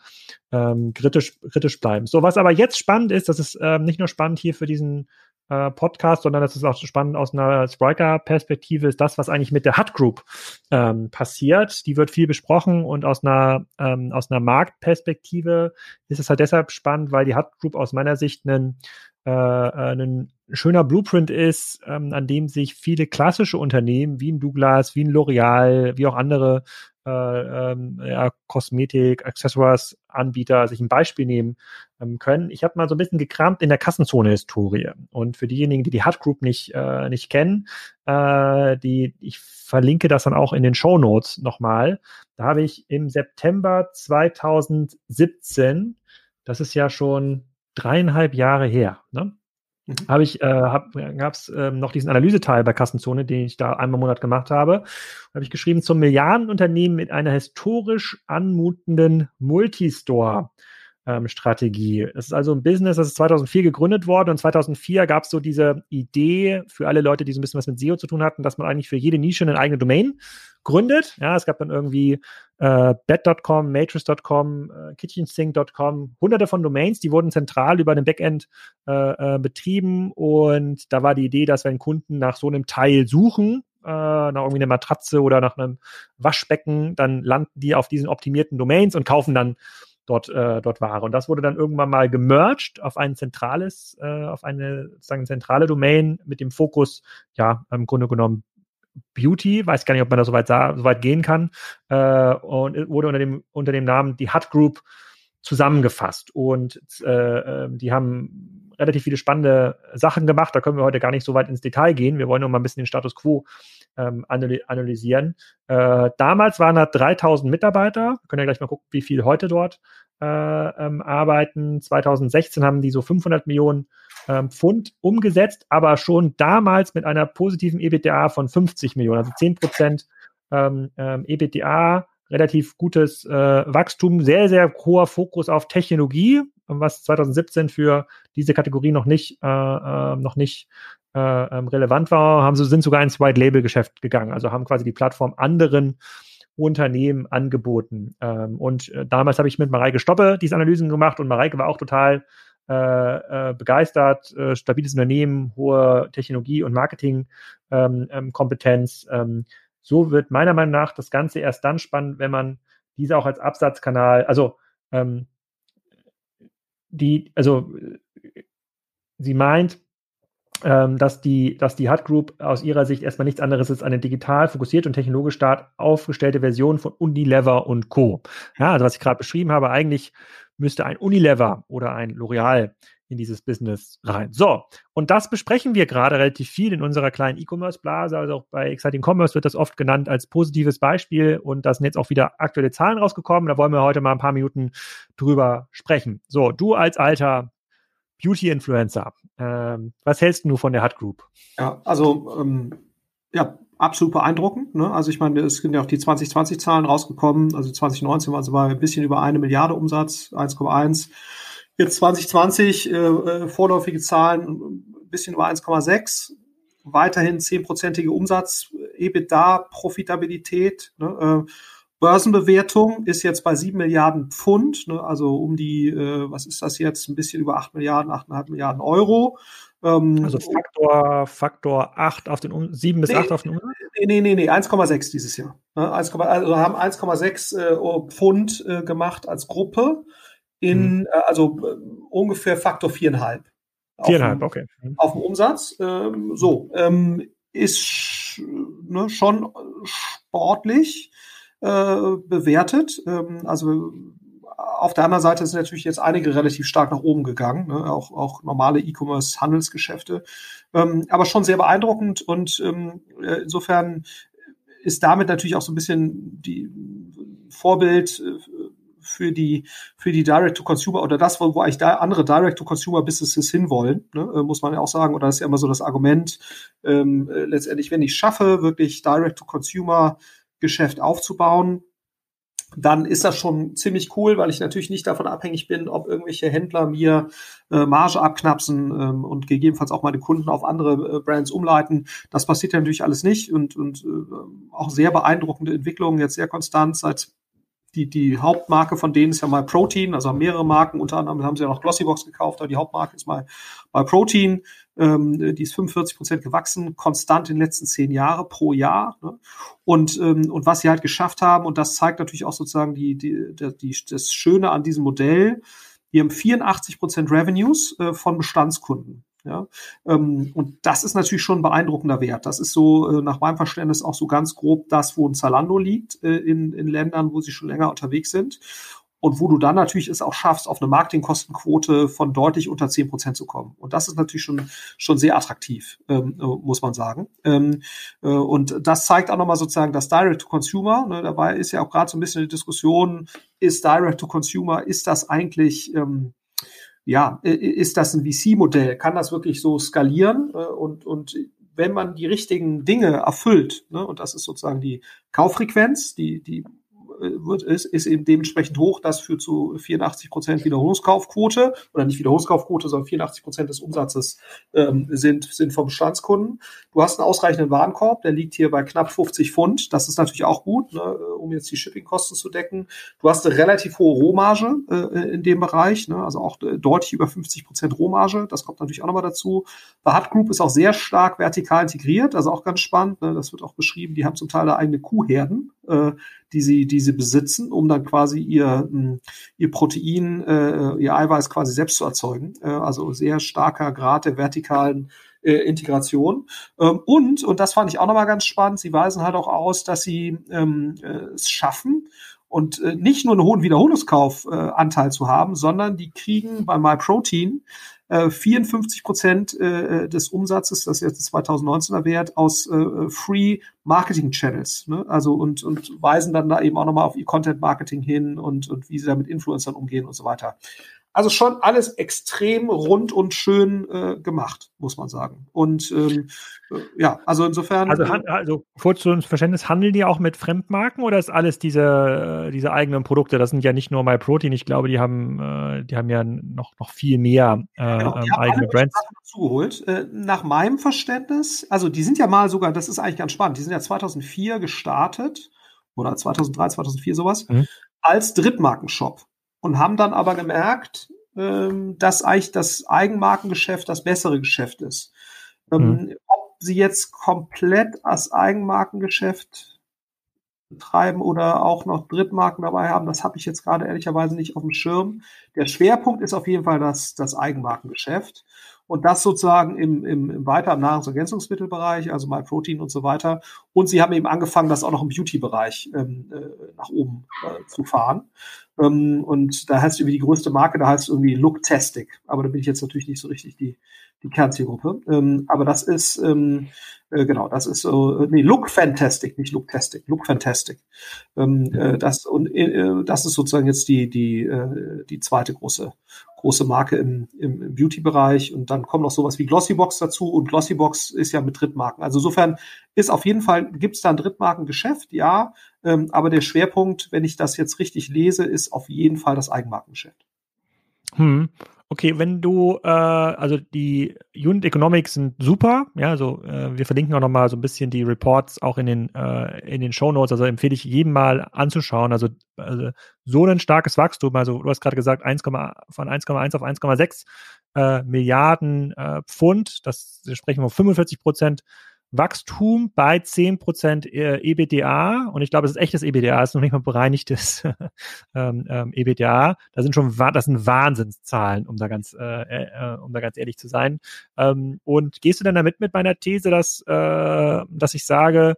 ähm, kritisch, kritisch bleiben. So, was aber jetzt spannend ist, das ist ähm, nicht nur spannend hier für diesen äh, Podcast, sondern das ist auch spannend aus einer Spriker-Perspektive, ist das, was eigentlich mit der Hut Group ähm, passiert. Die wird viel besprochen und aus einer, ähm, aus einer Marktperspektive ist es halt deshalb spannend, weil die Hut Group aus meiner Sicht einen, äh, ein schöner Blueprint ist, ähm, an dem sich viele klassische Unternehmen wie ein Douglas, wie ein L'Oreal, wie auch andere äh, ähm, ja, Kosmetik, Accessoires Anbieter sich ein Beispiel nehmen ähm, können. Ich habe mal so ein bisschen gekramt in der Kassenzone-Historie. Und für diejenigen, die die Hut Group nicht, äh, nicht kennen, äh, die, ich verlinke das dann auch in den Show Notes nochmal. Da habe ich im September 2017, das ist ja schon dreieinhalb Jahre her, ne? Mhm. Habe ich, äh, hab, gab es äh, noch diesen Analyseteil bei Kassenzone, den ich da einmal im Monat gemacht habe. Habe ich geschrieben zum Milliardenunternehmen mit einer historisch anmutenden Multistore. Ähm, Strategie. Es ist also ein Business, das ist 2004 gegründet worden und 2004 gab es so diese Idee für alle Leute, die so ein bisschen was mit SEO zu tun hatten, dass man eigentlich für jede Nische eine eigene Domain gründet. Ja, es gab dann irgendwie äh, bed.com, matrix.com, äh, kitchensink.com, hunderte von Domains, die wurden zentral über den Backend äh, äh, betrieben und da war die Idee, dass wenn Kunden nach so einem Teil suchen, äh, nach irgendwie einer Matratze oder nach einem Waschbecken, dann landen die auf diesen optimierten Domains und kaufen dann dort, äh, dort Ware. Und das wurde dann irgendwann mal gemerged auf ein zentrales, äh, auf eine sozusagen zentrale Domain mit dem Fokus, ja, im Grunde genommen Beauty, weiß gar nicht, ob man da so weit, so weit gehen kann, äh, und wurde unter dem, unter dem Namen die Hut Group zusammengefasst. Und äh, ähm, die haben relativ viele spannende Sachen gemacht. Da können wir heute gar nicht so weit ins Detail gehen. Wir wollen nur mal ein bisschen den Status quo ähm, analysieren. Äh, damals waren da 3000 Mitarbeiter. Wir können ja gleich mal gucken, wie viel heute dort äh, ähm, arbeiten. 2016 haben die so 500 Millionen ähm, Pfund umgesetzt, aber schon damals mit einer positiven EBITDA von 50 Millionen, also 10 Prozent ähm, ähm, EBITDA, relativ gutes äh, Wachstum, sehr, sehr hoher Fokus auf Technologie, was 2017 für diese Kategorie noch nicht, äh, äh, noch nicht äh, ähm, relevant war, haben sie, sind sogar ins White-Label-Geschäft gegangen, also haben quasi die Plattform anderen Unternehmen angeboten. Ähm, und äh, damals habe ich mit Mareike Stoppe diese Analysen gemacht und Mareike war auch total äh, äh, begeistert, äh, stabiles Unternehmen, hohe Technologie- und Marketingkompetenz. Ähm, ähm, so wird meiner Meinung nach das Ganze erst dann spannend, wenn man diese auch als Absatzkanal, also ähm, die, also sie meint, ähm, dass die, dass die Hut Group aus ihrer Sicht erstmal nichts anderes ist als eine digital fokussiert und technologisch stark aufgestellte Version von Unilever und Co. Ja, also was ich gerade beschrieben habe, eigentlich müsste ein Unilever oder ein L'Oreal in dieses Business rein. So, und das besprechen wir gerade relativ viel in unserer kleinen E-Commerce-Blase. Also auch bei Exciting Commerce wird das oft genannt als positives Beispiel und da sind jetzt auch wieder aktuelle Zahlen rausgekommen. Da wollen wir heute mal ein paar Minuten drüber sprechen. So, du als alter Beauty-Influencer, ähm, was hältst du von der Hut Group? Ja, also ähm, ja, absolut beeindruckend. Ne? Also ich meine, es sind ja auch die 2020-Zahlen rausgekommen. Also 2019 waren sie bei ein bisschen über eine Milliarde Umsatz, 1,1. Jetzt 2020 äh, äh, vorläufige Zahlen ein bisschen über 1,6, weiterhin zehnprozentige Umsatz, EBITDA, Profitabilität. Ne, äh, Börsenbewertung ist jetzt bei sieben Milliarden Pfund, ne, also um die, äh, was ist das jetzt, ein bisschen über acht Milliarden, achteinhalb Milliarden Euro. Ähm, also Faktor, Faktor 8 auf den um 7 bis nee, 8 auf den Umsatz? Nee, nee, nee, 1,6 dieses Jahr. Ne, 1, also haben 1,6 äh, Pfund äh, gemacht als Gruppe in, hm. äh, also äh, ungefähr Faktor viereinhalb. Viereinhalb, auf, okay. Mhm. Auf dem Umsatz. Ähm, so, ähm, ist ne, schon sportlich äh, bewertet. Ähm, also auf der anderen Seite sind natürlich jetzt einige relativ stark nach oben gegangen, ne? auch, auch normale E-Commerce-Handelsgeschäfte. Ähm, aber schon sehr beeindruckend und ähm, äh, insofern ist damit natürlich auch so ein bisschen die Vorbild äh, für die, für die Direct-to-Consumer oder das, wo, wo eigentlich da andere Direct-to-Consumer-Businesses hinwollen, ne, äh, muss man ja auch sagen. Oder ist ja immer so das Argument, ähm, äh, letztendlich, wenn ich schaffe, wirklich Direct-to-Consumer-Geschäft aufzubauen, dann ist das schon ziemlich cool, weil ich natürlich nicht davon abhängig bin, ob irgendwelche Händler mir äh, Marge abknapsen ähm, und gegebenenfalls auch meine Kunden auf andere äh, Brands umleiten. Das passiert ja natürlich alles nicht und, und äh, auch sehr beeindruckende Entwicklungen, jetzt sehr konstant seit die, die Hauptmarke von denen ist ja mal Protein, also haben mehrere Marken, unter anderem haben sie ja noch Glossybox gekauft, aber die Hauptmarke ist mal bei Protein. Ähm, die ist 45 Prozent gewachsen, konstant in den letzten zehn Jahren pro Jahr. Ne? Und, ähm, und was sie halt geschafft haben, und das zeigt natürlich auch sozusagen die, die, die, das Schöne an diesem Modell, die haben 84 Prozent Revenues äh, von Bestandskunden. Ja, ähm, und das ist natürlich schon ein beeindruckender Wert. Das ist so äh, nach meinem Verständnis auch so ganz grob das, wo ein Zalando liegt äh, in, in Ländern, wo sie schon länger unterwegs sind. Und wo du dann natürlich es auch schaffst, auf eine Marketingkostenquote von deutlich unter zehn Prozent zu kommen. Und das ist natürlich schon, schon sehr attraktiv, ähm, äh, muss man sagen. Ähm, äh, und das zeigt auch nochmal sozusagen das Direct-to-Consumer. Ne, dabei ist ja auch gerade so ein bisschen die Diskussion, ist Direct-to-Consumer, ist das eigentlich ähm, ja, ist das ein VC-Modell? Kann das wirklich so skalieren? Äh, und, und wenn man die richtigen Dinge erfüllt, ne, und das ist sozusagen die Kauffrequenz, die, die wird, ist, ist eben dementsprechend hoch. Das führt zu 84 Prozent Wiederholungskaufquote oder nicht Wiederholungskaufquote, sondern 84 Prozent des Umsatzes ähm, sind, sind vom Bestandskunden. Du hast einen ausreichenden Warenkorb, der liegt hier bei knapp 50 Pfund. Das ist natürlich auch gut, ne, um jetzt die Shippingkosten zu decken. Du hast eine relativ hohe Rohmarge äh, in dem Bereich, ne, also auch deutlich über 50 Prozent Rohmarge. Das kommt natürlich auch nochmal dazu. The Hut Group ist auch sehr stark vertikal integriert, also auch ganz spannend. Ne, das wird auch beschrieben. Die haben zum Teil da eigene Kuhherden, äh, die sie, die sie besitzen, um dann quasi ihr, hm, ihr Protein, äh, ihr Eiweiß quasi selbst zu erzeugen. Äh, also sehr starker Grad der vertikalen äh, Integration. Ähm, und, und das fand ich auch nochmal ganz spannend, sie weisen halt auch aus, dass sie ähm, äh, es schaffen, und äh, nicht nur einen hohen Wiederholungskaufanteil äh, zu haben, sondern die kriegen bei MyProtein 54 äh, Prozent äh, des Umsatzes, das ist jetzt 2019er Wert, aus äh, Free Marketing Channels. Ne? Also und, und weisen dann da eben auch nochmal auf ihr Content Marketing hin und, und wie sie da mit Influencern umgehen und so weiter. Also schon alles extrem rund und schön äh, gemacht, muss man sagen. Und ähm, äh, ja, also insofern. Also, also kurz zu uns Verständnis, handeln die auch mit Fremdmarken oder ist alles diese, äh, diese eigenen Produkte? Das sind ja nicht nur MyProtein, ich glaube, die haben, äh, die haben ja noch, noch viel mehr äh, genau, ähm, eigene Brands. Zugeholt. Äh, nach meinem Verständnis, also die sind ja mal sogar, das ist eigentlich ganz spannend, die sind ja 2004 gestartet oder 2003, 2004 sowas, mhm. als Drittmarkenshop und haben dann aber gemerkt, ähm, dass eigentlich das Eigenmarkengeschäft das bessere Geschäft ist. Ähm, mhm. Ob sie jetzt komplett als Eigenmarkengeschäft betreiben oder auch noch Drittmarken dabei haben, das habe ich jetzt gerade ehrlicherweise nicht auf dem Schirm. Der Schwerpunkt ist auf jeden Fall das, das Eigenmarkengeschäft. Und das sozusagen im, im, im weiter im Nahrungsergänzungsmittelbereich, also MyProtein und so weiter. Und sie haben eben angefangen, das auch noch im Beauty-Bereich ähm, äh, nach oben äh, zu fahren. Ähm, und da heißt irgendwie die größte Marke, da heißt irgendwie Looktastic. Aber da bin ich jetzt natürlich nicht so richtig die, die Kernzielgruppe. Ähm, aber das ist, ähm, äh, genau, das ist äh, nee, Look Fantastic, nicht Looktastic, Look Fantastic. Ähm, äh, das, und äh, das ist sozusagen jetzt die, die, äh, die zweite große, große Marke im, im, Beauty-Bereich. Und dann kommt noch sowas wie Glossybox dazu. Und Glossybox ist ja mit Drittmarken. Also insofern ist auf jeden Fall, gibt es da ein Drittmarkengeschäft, ja. Ähm, aber der Schwerpunkt, wenn ich das jetzt richtig lese, ist auf jeden Fall das Eigenmarkengeschäft. Hm. Okay, wenn du, äh, also die Unit Economics sind super, ja, also äh, wir verlinken auch nochmal so ein bisschen die Reports auch in den, äh, in den Show Notes, also empfehle ich jedem mal anzuschauen, also, also so ein starkes Wachstum, also du hast gerade gesagt, 1, von 1,1 auf 1,6 äh, Milliarden äh, Pfund, das sprechen wir um 45 Prozent Wachstum bei 10% EBDA und ich glaube, es ist echtes EBDA, es ist noch nicht mal bereinigtes ähm, ähm, EBDA. Da sind schon, das sind Wahnsinnszahlen, um da ganz, äh, äh, um da ganz ehrlich zu sein. Ähm, und gehst du denn damit mit meiner These, dass, äh, dass ich sage,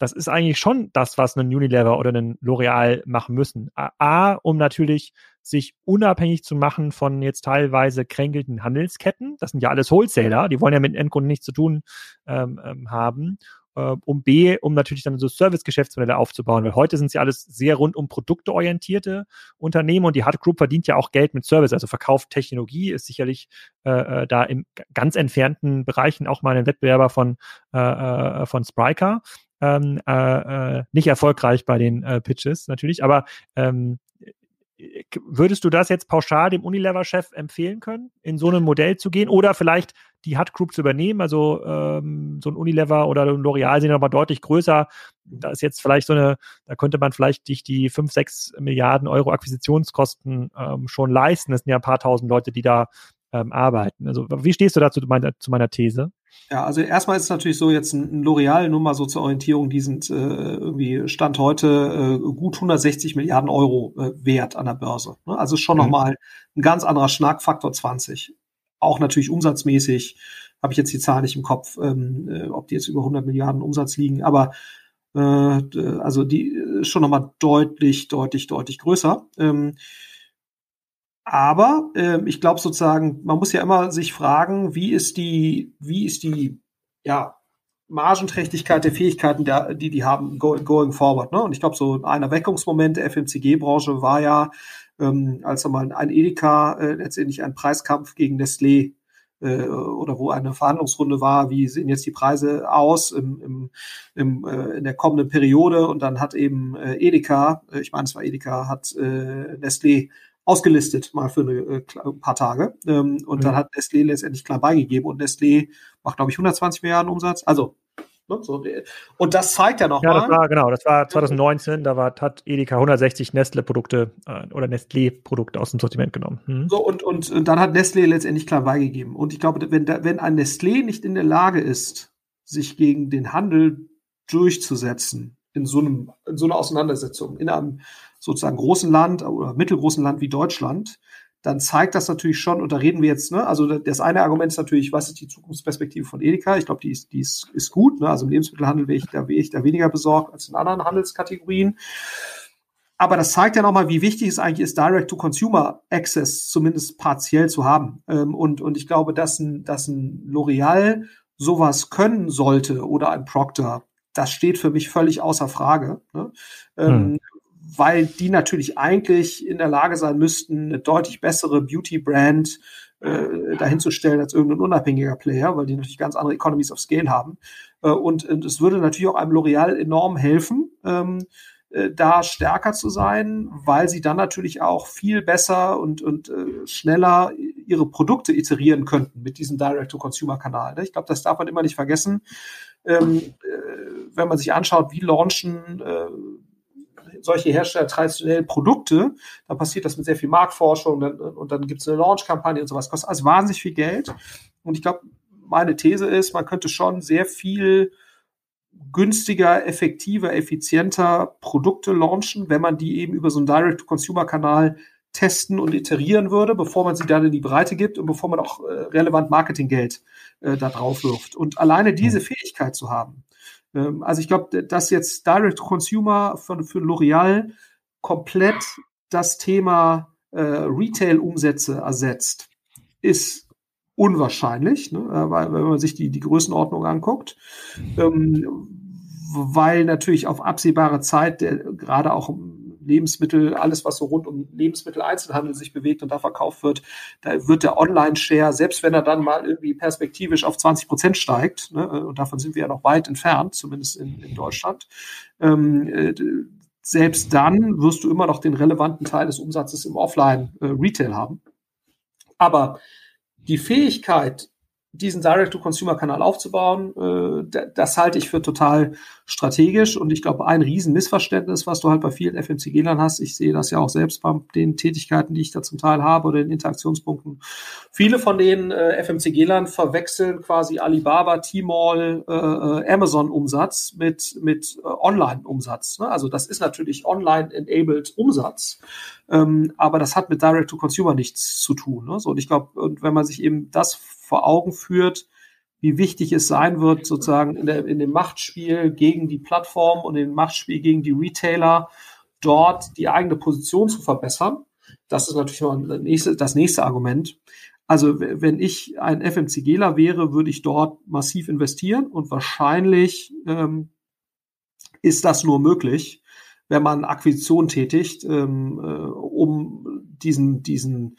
das ist eigentlich schon das, was ein Unilever oder ein L'Oreal machen müssen. A, um natürlich sich unabhängig zu machen von jetzt teilweise kränkelten Handelsketten. Das sind ja alles Wholesaler, die wollen ja mit Endkunden nichts zu tun ähm, ähm, haben. Äh, um B, um natürlich dann so Service-Geschäftsmodelle aufzubauen, weil heute sind sie alles sehr rund um Produkte orientierte Unternehmen und die Hard Group verdient ja auch Geld mit Service, also verkauft Technologie, ist sicherlich äh, äh da in ganz entfernten Bereichen auch mal ein Wettbewerber von, äh, äh von Spryker. Ähm, äh, nicht erfolgreich bei den Pitches natürlich, aber ähm, würdest du das jetzt pauschal dem Unilever-Chef empfehlen können, in so ein Modell zu gehen oder vielleicht die Hut Group zu übernehmen? Also ähm, so ein Unilever oder ein L'Oreal sind aber deutlich größer. Da ist jetzt vielleicht so eine, da könnte man vielleicht dich die 5, 6 Milliarden Euro Akquisitionskosten ähm, schon leisten. Das sind ja ein paar tausend Leute, die da ähm, arbeiten. Also wie stehst du dazu zu meiner, zu meiner These? Ja, also erstmal ist es natürlich so, jetzt ein L'Oreal, nur mal so zur Orientierung, die sind äh, irgendwie Stand heute äh, gut 160 Milliarden Euro äh, wert an der Börse. Ne? Also schon mhm. nochmal ein ganz anderer Schnack, Faktor 20. Auch natürlich umsatzmäßig, habe ich jetzt die Zahl nicht im Kopf, ähm, äh, ob die jetzt über 100 Milliarden Umsatz liegen, aber äh, also die ist schon nochmal deutlich, deutlich, deutlich größer. Ähm, aber äh, ich glaube sozusagen, man muss ja immer sich fragen, wie ist die, wie ist die, ja, Margenträchtigkeit der Fähigkeiten, der, die die haben, going, forward. Ne? Und ich glaube, so ein Erweckungsmoment der FMCG-Branche war ja, ähm, als mal ein Edeka äh, letztendlich ein Preiskampf gegen Nestlé äh, oder wo eine Verhandlungsrunde war, wie sehen jetzt die Preise aus im, im, im, äh, in der kommenden Periode und dann hat eben äh, Edeka, äh, ich meine es war Edeka, hat äh, Nestlé ausgelistet, mal für eine, äh, ein paar Tage. Ähm, und mhm. dann hat Nestlé letztendlich klar beigegeben und Nestlé macht, glaube ich, 120 Milliarden Umsatz. Also, ne, so, und das zeigt ja noch Ja, das war, genau, das war 2019, da war, hat Edeka 160 Nestle-Produkte äh, oder Nestlé-Produkte aus dem Sortiment genommen. Mhm. So, und, und, und dann hat Nestlé letztendlich klar beigegeben. Und ich glaube, wenn, wenn ein Nestlé nicht in der Lage ist, sich gegen den Handel durchzusetzen, in so einem, in so einer Auseinandersetzung, in einem sozusagen großen Land oder mittelgroßen Land wie Deutschland, dann zeigt das natürlich schon, und da reden wir jetzt, ne, also das eine Argument ist natürlich, was ist die Zukunftsperspektive von Edeka? Ich glaube, die ist, die ist, ist gut. Ne? Also im Lebensmittelhandel wäre ich, da wäre ich da weniger besorgt als in anderen Handelskategorien. Aber das zeigt ja nochmal, wie wichtig es eigentlich ist, Direct-to-Consumer-Access zumindest partiell zu haben. Ähm, und, und ich glaube, dass ein, dass ein L'Oreal sowas können sollte oder ein Procter, das steht für mich völlig außer Frage. Ne? Hm weil die natürlich eigentlich in der Lage sein müssten, eine deutlich bessere Beauty-Brand äh, dahinzustellen als irgendein unabhängiger Player, weil die natürlich ganz andere Economies of Scale haben. Äh, und, es würde natürlich auch einem L'Oreal enorm helfen, ähm, äh, da stärker zu sein, weil sie dann natürlich auch viel besser und, und äh, schneller ihre Produkte iterieren könnten mit diesem Direct-to-Consumer-Kanal. Ne? Ich glaube, das darf man immer nicht vergessen. Ähm, äh, wenn man sich anschaut, wie launchen äh, solche Hersteller traditionell Produkte, dann passiert das mit sehr viel Marktforschung und dann, und dann gibt es eine Launch-Kampagne und sowas. Kostet also wahnsinnig viel Geld. Und ich glaube, meine These ist, man könnte schon sehr viel günstiger, effektiver, effizienter Produkte launchen, wenn man die eben über so einen Direct-to-Consumer-Kanal testen und iterieren würde, bevor man sie dann in die Breite gibt und bevor man auch äh, relevant Marketinggeld äh, da drauf wirft. Und alleine diese hm. Fähigkeit zu haben, ähm, also ich glaube, dass jetzt Direct Consumer für, für L'Oreal komplett das Thema äh, Retail-Umsätze ersetzt, ist unwahrscheinlich, ne? Äh, weil, wenn man sich die, die Größenordnung anguckt. Ähm, weil natürlich auf absehbare Zeit, der, gerade auch Lebensmittel, alles, was so rund um Lebensmitteleinzelhandel sich bewegt und da verkauft wird, da wird der Online-Share, selbst wenn er dann mal irgendwie perspektivisch auf 20 Prozent steigt, ne, und davon sind wir ja noch weit entfernt, zumindest in, in Deutschland, ähm, äh, selbst dann wirst du immer noch den relevanten Teil des Umsatzes im Offline-Retail äh, haben. Aber die Fähigkeit, diesen Direct-to-Consumer-Kanal aufzubauen, äh, das halte ich für total strategisch. Und ich glaube, ein Riesenmissverständnis, was du halt bei vielen FMCG-Lern hast, ich sehe das ja auch selbst bei den Tätigkeiten, die ich da zum Teil habe oder den Interaktionspunkten. Viele von den äh, FMCG-Lern verwechseln quasi Alibaba, Tmall, äh, Amazon-Umsatz mit, mit Online-Umsatz. Ne? Also das ist natürlich online-enabled Umsatz. Ähm, aber das hat mit Direct-to-Consumer nichts zu tun. Ne? So, und ich glaube, wenn man sich eben das vor Augen führt, wie wichtig es sein wird, sozusagen in, der, in dem Machtspiel gegen die Plattform und im Machtspiel gegen die Retailer dort die eigene Position zu verbessern. Das ist natürlich noch das nächste, das nächste Argument. Also wenn ich ein FMCGler wäre, würde ich dort massiv investieren und wahrscheinlich ähm, ist das nur möglich, wenn man Akquisition tätigt, ähm, äh, um diesen, diesen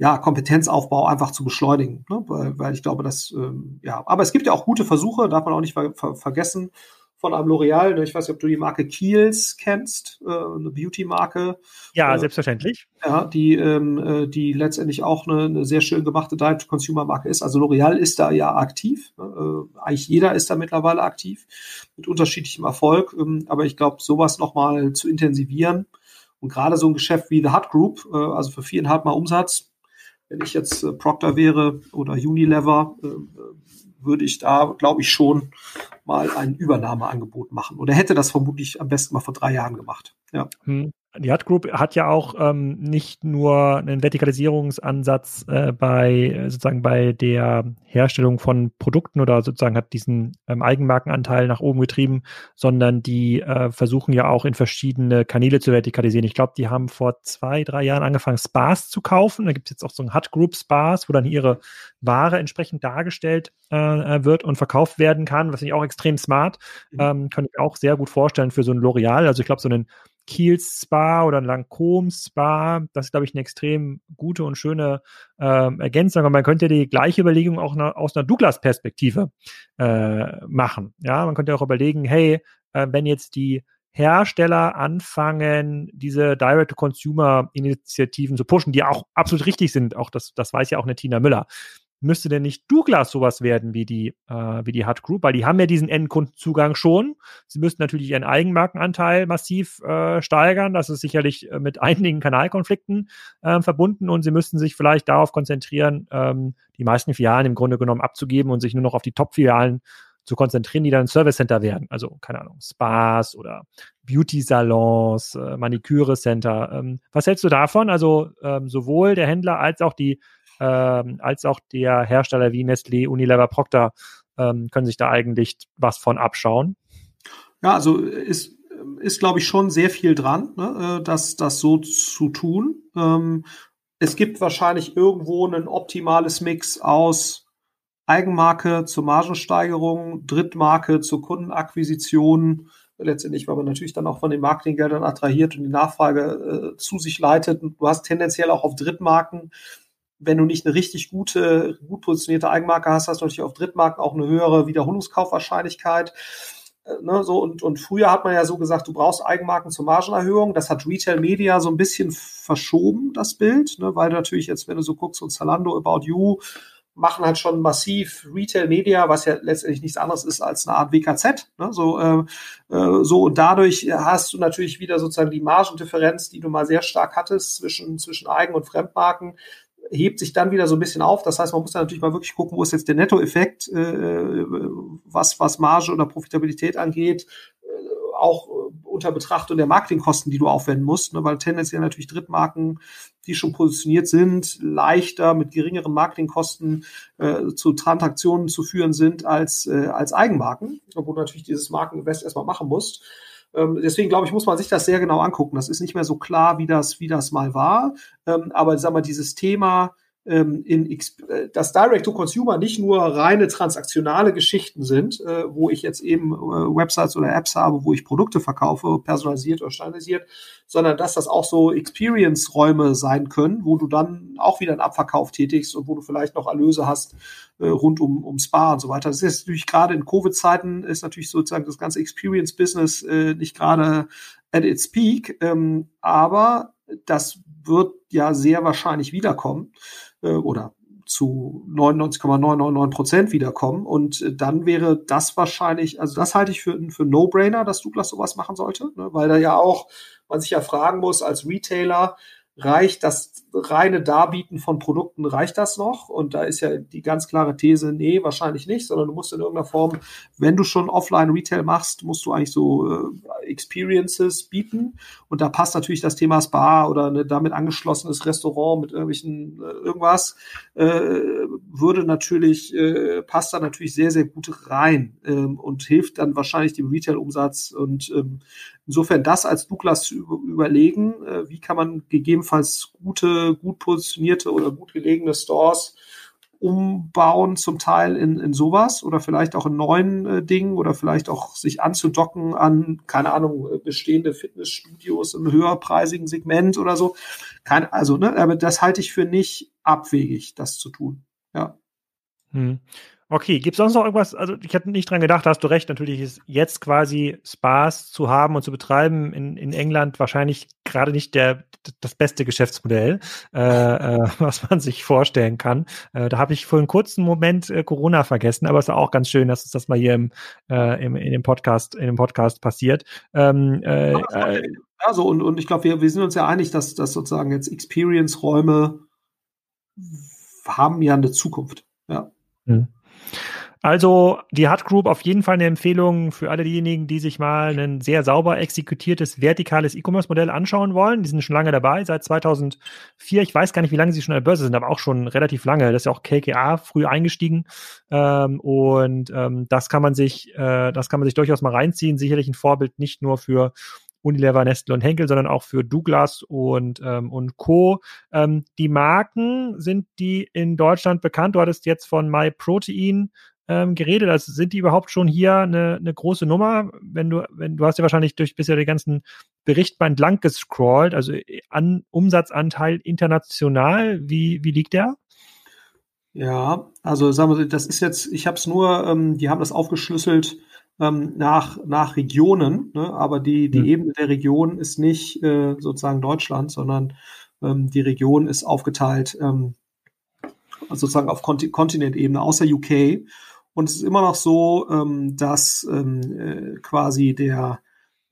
ja, Kompetenzaufbau einfach zu beschleunigen. Ne? Weil, weil ich glaube, dass, ähm, ja, aber es gibt ja auch gute Versuche, darf man auch nicht ver ver vergessen, von einem L'Oreal. Ne? Ich weiß nicht, ob du die Marke Kiehl's kennst, äh, eine Beauty-Marke. Ja, äh, selbstverständlich. Ja, die, ähm, äh, die letztendlich auch eine, eine sehr schön gemachte Direct-to-Consumer-Marke ist. Also L'Oreal ist da ja aktiv. Ne? Äh, eigentlich jeder ist da mittlerweile aktiv, mit unterschiedlichem Erfolg. Ähm, aber ich glaube, sowas nochmal zu intensivieren und gerade so ein Geschäft wie The Hut Group, äh, also für viereinhalb Mal Umsatz, wenn ich jetzt äh, Procter wäre oder Unilever, äh, würde ich da, glaube ich, schon mal ein Übernahmeangebot machen. Oder hätte das vermutlich am besten mal vor drei Jahren gemacht. Ja. Hm die Hut Group hat ja auch ähm, nicht nur einen Vertikalisierungsansatz äh, bei sozusagen bei der Herstellung von Produkten oder sozusagen hat diesen ähm, Eigenmarkenanteil nach oben getrieben, sondern die äh, versuchen ja auch in verschiedene Kanäle zu vertikalisieren. Ich glaube, die haben vor zwei, drei Jahren angefangen, Spas zu kaufen. Da gibt es jetzt auch so ein Hut Group Spas, wo dann ihre Ware entsprechend dargestellt äh, wird und verkauft werden kann, was ich auch extrem smart. Mhm. Ähm, kann ich auch sehr gut vorstellen für so ein L'Oreal. Also ich glaube, so einen Kiels Spa oder ein Lancôme Spa. Das ist, glaube ich, eine extrem gute und schöne äh, Ergänzung. Und man könnte die gleiche Überlegung auch na, aus einer Douglas-Perspektive äh, machen. Ja, man könnte auch überlegen, hey, äh, wenn jetzt die Hersteller anfangen, diese Direct-to-Consumer-Initiativen zu pushen, die auch absolut richtig sind. Auch das, das weiß ja auch eine Tina Müller müsste denn nicht Douglas sowas werden wie die, äh, wie die Hut Group? Weil die haben ja diesen Endkundenzugang schon. Sie müssten natürlich ihren Eigenmarkenanteil massiv äh, steigern. Das ist sicherlich äh, mit einigen Kanalkonflikten äh, verbunden und sie müssten sich vielleicht darauf konzentrieren, ähm, die meisten Filialen im Grunde genommen abzugeben und sich nur noch auf die Top-Filialen zu konzentrieren, die dann Service Center werden. Also, keine Ahnung, Spas oder Beauty-Salons, äh, Maniküre-Center. Ähm, was hältst du davon? Also, ähm, sowohl der Händler als auch die ähm, als auch der Hersteller wie Nestlé, Unilever, Procter ähm, können sich da eigentlich was von abschauen. Ja, also ist, ist glaube ich, schon sehr viel dran, ne, äh, das, das so zu tun. Ähm, es gibt wahrscheinlich irgendwo ein optimales Mix aus Eigenmarke zur Margensteigerung, Drittmarke zur Kundenakquisition, letztendlich, weil man natürlich dann auch von den Marketinggeldern attrahiert und die Nachfrage äh, zu sich leitet. Du hast tendenziell auch auf Drittmarken wenn du nicht eine richtig gute, gut positionierte Eigenmarke hast, hast du natürlich auf Drittmarken auch eine höhere Wiederholungskaufwahrscheinlichkeit. Äh, ne, so, und, und früher hat man ja so gesagt, du brauchst Eigenmarken zur Margenerhöhung. Das hat Retail Media so ein bisschen verschoben, das Bild, ne, weil natürlich jetzt, wenn du so guckst, und Zalando, About You, machen halt schon massiv Retail Media, was ja letztendlich nichts anderes ist als eine Art WKZ. Ne? So, äh, äh, so und dadurch hast du natürlich wieder sozusagen die Margendifferenz, die du mal sehr stark hattest zwischen zwischen Eigen- und Fremdmarken, hebt sich dann wieder so ein bisschen auf. Das heißt, man muss dann natürlich mal wirklich gucken, wo ist jetzt der Nettoeffekt, äh, was, was Marge oder Profitabilität angeht, äh, auch unter Betrachtung der Marketingkosten, die du aufwenden musst, ne, weil tendenziell natürlich Drittmarken, die schon positioniert sind, leichter mit geringeren Marketingkosten äh, zu Transaktionen zu führen sind als, äh, als Eigenmarken, obwohl du natürlich dieses Markeninvest erstmal machen musst. Ähm, deswegen glaube ich, muss man sich das sehr genau angucken. Das ist nicht mehr so klar, wie das, wie das mal war. Ähm, aber sag mal, dieses Thema, in äh, dass Direct-to-Consumer nicht nur reine transaktionale Geschichten sind, äh, wo ich jetzt eben äh, Websites oder Apps habe, wo ich Produkte verkaufe, personalisiert oder standardisiert, sondern dass das auch so Experience-Räume sein können, wo du dann auch wieder einen Abverkauf tätigst und wo du vielleicht noch Erlöse hast rund um, um Spa und so weiter. Das ist natürlich gerade in Covid-Zeiten ist natürlich sozusagen das ganze Experience-Business nicht gerade at its peak, ähm, aber das wird ja sehr wahrscheinlich wiederkommen äh, oder zu 99,999 Prozent wiederkommen. Und äh, dann wäre das wahrscheinlich, also das halte ich für, für No-Brainer, dass Douglas sowas machen sollte, ne? weil da ja auch man sich ja fragen muss als Retailer, reicht das reine Darbieten von Produkten, reicht das noch? Und da ist ja die ganz klare These, nee, wahrscheinlich nicht, sondern du musst in irgendeiner Form, wenn du schon Offline-Retail machst, musst du eigentlich so äh, Experiences bieten. Und da passt natürlich das Thema Spa oder ein damit angeschlossenes Restaurant mit irgendwelchen äh, irgendwas, würde natürlich, äh, passt da natürlich sehr, sehr gut rein ähm, und hilft dann wahrscheinlich dem Retail-Umsatz. Und ähm, Insofern das als Douglas zu überlegen, äh, wie kann man gegebenenfalls gute, gut positionierte oder gut gelegene Stores umbauen, zum Teil in, in sowas oder vielleicht auch in neuen äh, Dingen oder vielleicht auch sich anzudocken an, keine Ahnung, äh, bestehende Fitnessstudios im höherpreisigen Segment oder so. Kein, also, ne, aber das halte ich für nicht abwegig, das zu tun. Ja. Hm. Okay, gibt es sonst noch irgendwas? Also ich hatte nicht dran gedacht, da hast du recht, natürlich ist jetzt quasi Spaß zu haben und zu betreiben in, in England wahrscheinlich gerade nicht der das beste Geschäftsmodell, äh, äh, was man sich vorstellen kann. Äh, da habe ich für einen kurzen Moment äh, Corona vergessen, aber es ist auch ganz schön, dass uns das mal hier im, äh, im, in dem Podcast, in dem Podcast passiert. Ähm, äh, äh, also und, und ich glaube, wir, wir sind uns ja einig, dass, dass sozusagen jetzt Experience-Räume haben ja eine Zukunft. Ja. Hm. Also die Hut Group auf jeden Fall eine Empfehlung für alle diejenigen, die sich mal ein sehr sauber exekutiertes vertikales E-Commerce-Modell anschauen wollen. Die sind schon lange dabei, seit 2004. Ich weiß gar nicht, wie lange sie schon an der Börse sind, aber auch schon relativ lange. Das ist ja auch KKA früh eingestiegen ähm, und ähm, das kann man sich, äh, das kann man sich durchaus mal reinziehen. Sicherlich ein Vorbild nicht nur für Unilever, Nestle und Henkel, sondern auch für Douglas und, ähm, und Co. Ähm, die Marken sind die in Deutschland bekannt. Du hattest jetzt von MyProtein ähm, geredet. Also sind die überhaupt schon hier eine, eine große Nummer? Wenn du, wenn du hast ja wahrscheinlich durch bisher den ganzen Bericht mal entlang gescrollt, also an Umsatzanteil international, wie, wie liegt der? Ja, also sagen wir, das ist jetzt, ich habe es nur, ähm, die haben das aufgeschlüsselt ähm, nach, nach Regionen, ne? aber die, die mhm. Ebene der Region ist nicht äh, sozusagen Deutschland, sondern ähm, die Region ist aufgeteilt ähm, sozusagen auf Kont Kontinentebene außer UK. Und es ist immer noch so, ähm, dass ähm, äh, quasi der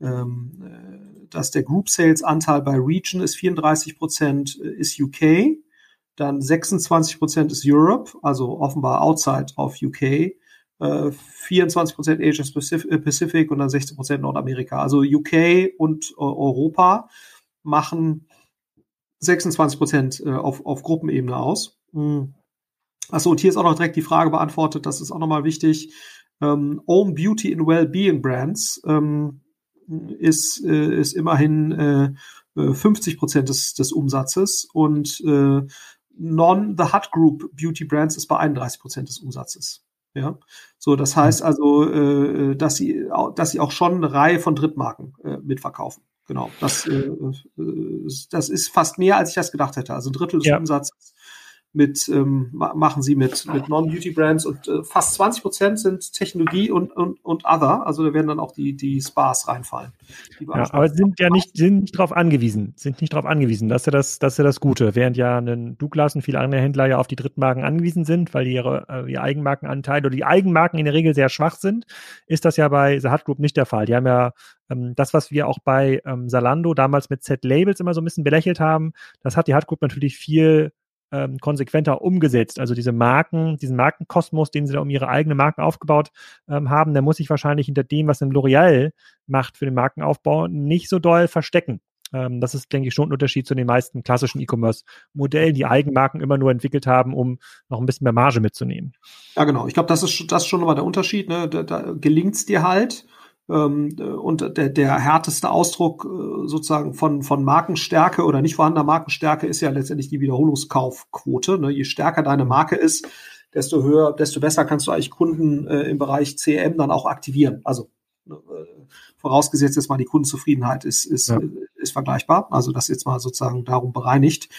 ähm, äh, dass der Group Sales Anteil bei Region ist 34 Prozent äh, ist UK, dann 26 Prozent ist Europe, also offenbar outside of UK 24 Prozent Asia äh, Pacific und dann 16 Prozent Nordamerika. Also UK und äh, Europa machen 26 Prozent äh, auf, auf Gruppenebene aus. Mhm. Achso, und hier ist auch noch direkt die Frage beantwortet, das ist auch nochmal wichtig. Ähm, Own Beauty and Wellbeing Brands ähm, ist, äh, ist immerhin äh, 50 Prozent des, des Umsatzes und äh, Non-The Hut Group Beauty Brands ist bei 31 Prozent des Umsatzes. Ja, so das heißt also, äh, dass sie, dass sie auch schon eine Reihe von Drittmarken äh, mitverkaufen. Genau, das, äh, äh das ist fast mehr, als ich das gedacht hätte. Also ein Drittel des ja. Umsatzes mit ähm, machen sie mit mit Non-Beauty-Brands und äh, fast 20 Prozent sind Technologie und, und und Other. Also da werden dann auch die die Spas reinfallen. Ja, aber sind ja nicht sind nicht darauf angewiesen, sind nicht darauf angewiesen. Das ist ja das das ist ja das Gute. Während ja ein Douglas und viele andere Händler ja auf die Drittmarken angewiesen sind, weil ihre äh, ihr Eigenmarkenanteil oder die Eigenmarken in der Regel sehr schwach sind, ist das ja bei The Hut Group nicht der Fall. Die haben ja ähm, das, was wir auch bei ähm, Zalando damals mit Z-Labels immer so ein bisschen belächelt haben, das hat die Hut Group natürlich viel ähm, konsequenter umgesetzt. Also diese Marken, diesen Markenkosmos, den sie da um ihre eigene Marken aufgebaut ähm, haben, der muss sich wahrscheinlich hinter dem, was ein L'Oreal macht für den Markenaufbau, nicht so doll verstecken. Ähm, das ist, denke ich, schon ein Unterschied zu den meisten klassischen E-Commerce-Modellen, die Eigenmarken immer nur entwickelt haben, um noch ein bisschen mehr Marge mitzunehmen. Ja, genau. Ich glaube, das ist, das ist schon nochmal der Unterschied. Ne? Da, da gelingt es dir halt, und der, der härteste Ausdruck äh, sozusagen von, von Markenstärke oder nicht vorhandener Markenstärke ist ja letztendlich die Wiederholungskaufquote. Ne? Je stärker deine Marke ist, desto höher, desto besser kannst du eigentlich Kunden äh, im Bereich CM dann auch aktivieren. Also ne, äh, vorausgesetzt jetzt mal die Kundenzufriedenheit ist, ist, ja. ist vergleichbar. Also das jetzt mal sozusagen darum bereinigt.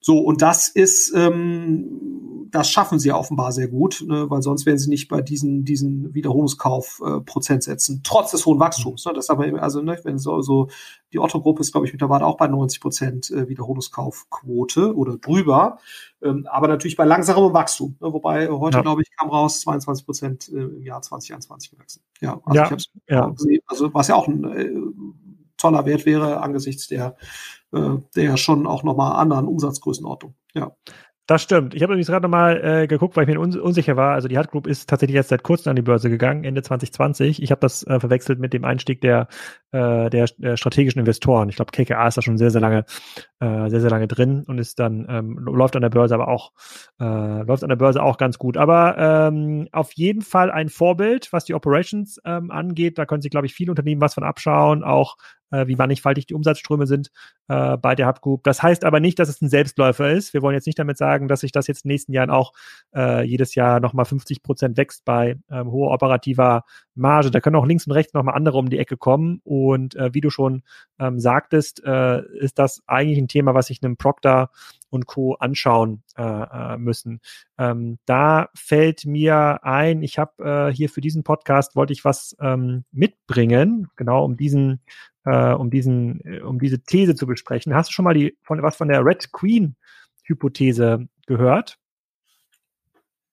So, und das ist, ähm, das schaffen sie offenbar sehr gut, ne, weil sonst wären sie nicht bei diesen, diesen Wiederholungskauf-Prozentsätzen, äh, trotz des hohen Wachstums. Ne, das aber, also, ne, wenn so, so die Otto-Gruppe ist, glaube ich, mittlerweile auch bei 90 Prozent äh, Wiederholungskaufquote oder drüber, ähm, aber natürlich bei langsamem Wachstum. Ne, wobei heute, ja. glaube ich, kam raus 22 Prozent äh, im Jahr 2021 gewachsen. Ja, also ja, ich habe ja. gesehen, also was ja auch ein äh, toller Wert wäre angesichts der der ja schon auch nochmal anderen Umsatzgrößenordnung. Ja. Das stimmt. Ich habe übrigens gerade nochmal äh, geguckt, weil ich mir uns unsicher war. Also die Hut Group ist tatsächlich jetzt seit kurzem an die Börse gegangen, Ende 2020. Ich habe das äh, verwechselt mit dem Einstieg der, äh, der, der strategischen Investoren. Ich glaube, KKA ist da schon sehr, sehr lange, äh, sehr, sehr lange drin und ist dann, ähm, läuft an der Börse aber auch, äh, läuft an der Börse auch ganz gut. Aber ähm, auf jeden Fall ein Vorbild, was die Operations ähm, angeht. Da können sich, glaube ich, viele Unternehmen was von abschauen, auch äh, wie mannigfaltig die Umsatzströme sind äh, bei der Hub Group. Das heißt aber nicht, dass es ein Selbstläufer ist. Wir wollen jetzt nicht damit sagen, dass sich das jetzt in den nächsten Jahren auch äh, jedes Jahr nochmal 50 Prozent wächst bei ähm, hoher operativer Marge. Da können auch links und rechts nochmal andere um die Ecke kommen. Und äh, wie du schon ähm, sagtest, äh, ist das eigentlich ein Thema, was sich einem Proctor und Co. anschauen äh, äh, müssen. Ähm, da fällt mir ein, ich habe äh, hier für diesen Podcast wollte ich was ähm, mitbringen, genau um diesen, äh, um diesen, äh, um diese These zu besprechen. Hast du schon mal die von was von der Red Queen Hypothese gehört?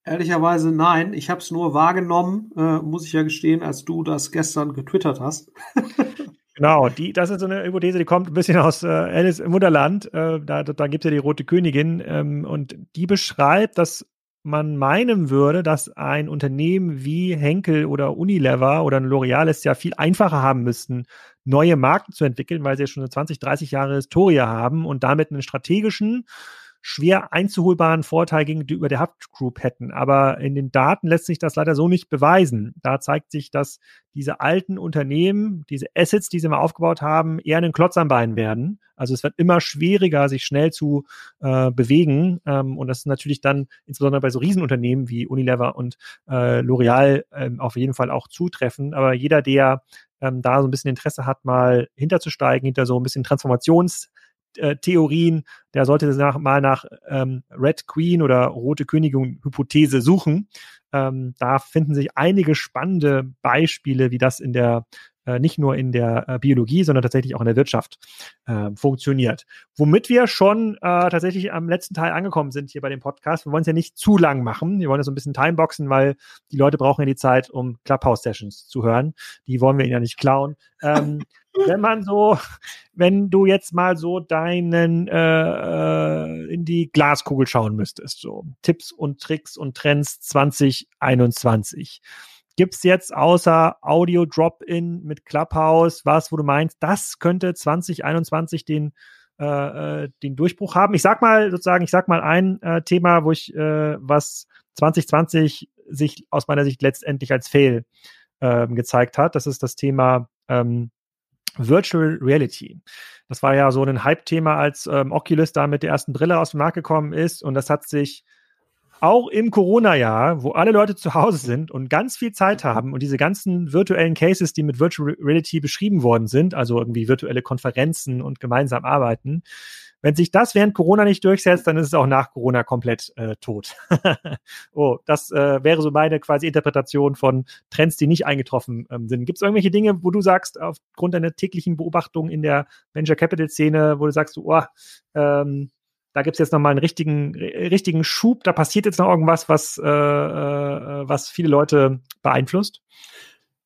Ehrlicherweise nein. Ich habe es nur wahrgenommen, äh, muss ich ja gestehen, als du das gestern getwittert hast. Genau, die, das ist so eine Hypothese, die kommt ein bisschen aus äh, Alice im Wunderland. Äh, da da gibt es ja die Rote Königin ähm, und die beschreibt, dass man meinen würde, dass ein Unternehmen wie Henkel oder Unilever oder L'Oreal es ja viel einfacher haben müssten, neue Marken zu entwickeln, weil sie ja schon eine 20, 30 Jahre Historie haben und damit einen strategischen schwer einzuholbaren Vorteil gegenüber der Hub Group hätten. Aber in den Daten lässt sich das leider so nicht beweisen. Da zeigt sich, dass diese alten Unternehmen, diese Assets, die sie mal aufgebaut haben, eher einen Klotz am Bein werden. Also es wird immer schwieriger, sich schnell zu äh, bewegen. Ähm, und das ist natürlich dann insbesondere bei so Riesenunternehmen wie Unilever und äh, L'Oreal äh, auf jeden Fall auch zutreffen. Aber jeder, der ähm, da so ein bisschen Interesse hat, mal hinterzusteigen, hinter so ein bisschen Transformations- äh, Theorien, der sollte nach, mal nach ähm, Red Queen oder Rote Königin Hypothese suchen. Ähm, da finden sich einige spannende Beispiele, wie das in der äh, nicht nur in der äh, Biologie, sondern tatsächlich auch in der Wirtschaft äh, funktioniert. Womit wir schon tatsächlich am letzten Teil angekommen sind hier bei dem Podcast. Wir wollen es ja nicht zu lang machen. Wir wollen ja so ein bisschen timeboxen, weil die Leute brauchen ja die Zeit, um Clubhouse-Sessions zu hören. Die wollen wir ihnen ja nicht klauen. Ähm, wenn man so, wenn du jetzt mal so deinen äh, äh in die Glaskugel schauen müsstest, so Tipps und Tricks und Trends 2021 gibt's jetzt außer Audio Drop-In mit Clubhouse was, wo du meinst, das könnte 2021 den äh, äh, den Durchbruch haben? Ich sag mal sozusagen, ich sag mal ein äh, Thema, wo ich äh, was 2020 sich aus meiner Sicht letztendlich als Fail äh, gezeigt hat. Das ist das Thema ähm, Virtual Reality. Das war ja so ein Hype-Thema, als ähm, Oculus da mit der ersten Brille aus dem Markt gekommen ist und das hat sich auch im Corona-Jahr, wo alle Leute zu Hause sind und ganz viel Zeit haben und diese ganzen virtuellen Cases, die mit Virtual Reality beschrieben worden sind, also irgendwie virtuelle Konferenzen und gemeinsam arbeiten, wenn sich das während Corona nicht durchsetzt, dann ist es auch nach Corona komplett äh, tot. oh, das äh, wäre so meine quasi Interpretation von Trends, die nicht eingetroffen ähm, sind. Gibt es irgendwelche Dinge, wo du sagst, aufgrund deiner täglichen Beobachtung in der Venture Capital Szene, wo du sagst, oh, ähm, da gibt's jetzt nochmal einen richtigen, richtigen Schub, da passiert jetzt noch irgendwas, was, äh, äh, was viele Leute beeinflusst?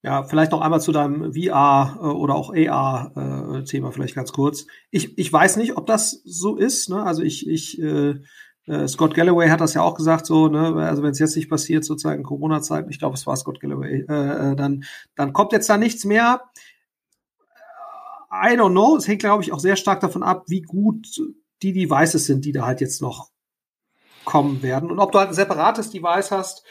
Ja, vielleicht noch einmal zu deinem VR äh, oder auch AR-Thema äh, vielleicht ganz kurz. Ich, ich weiß nicht, ob das so ist. Ne? Also ich, ich äh, äh, Scott Galloway hat das ja auch gesagt, so, ne, also wenn es jetzt nicht passiert, sozusagen Corona-Zeit, ich glaube, es war Scott Galloway, äh, dann, dann kommt jetzt da nichts mehr. I don't know. Es hängt, glaube ich, auch sehr stark davon ab, wie gut die Devices sind, die da halt jetzt noch kommen werden. Und ob du halt ein separates Device hast.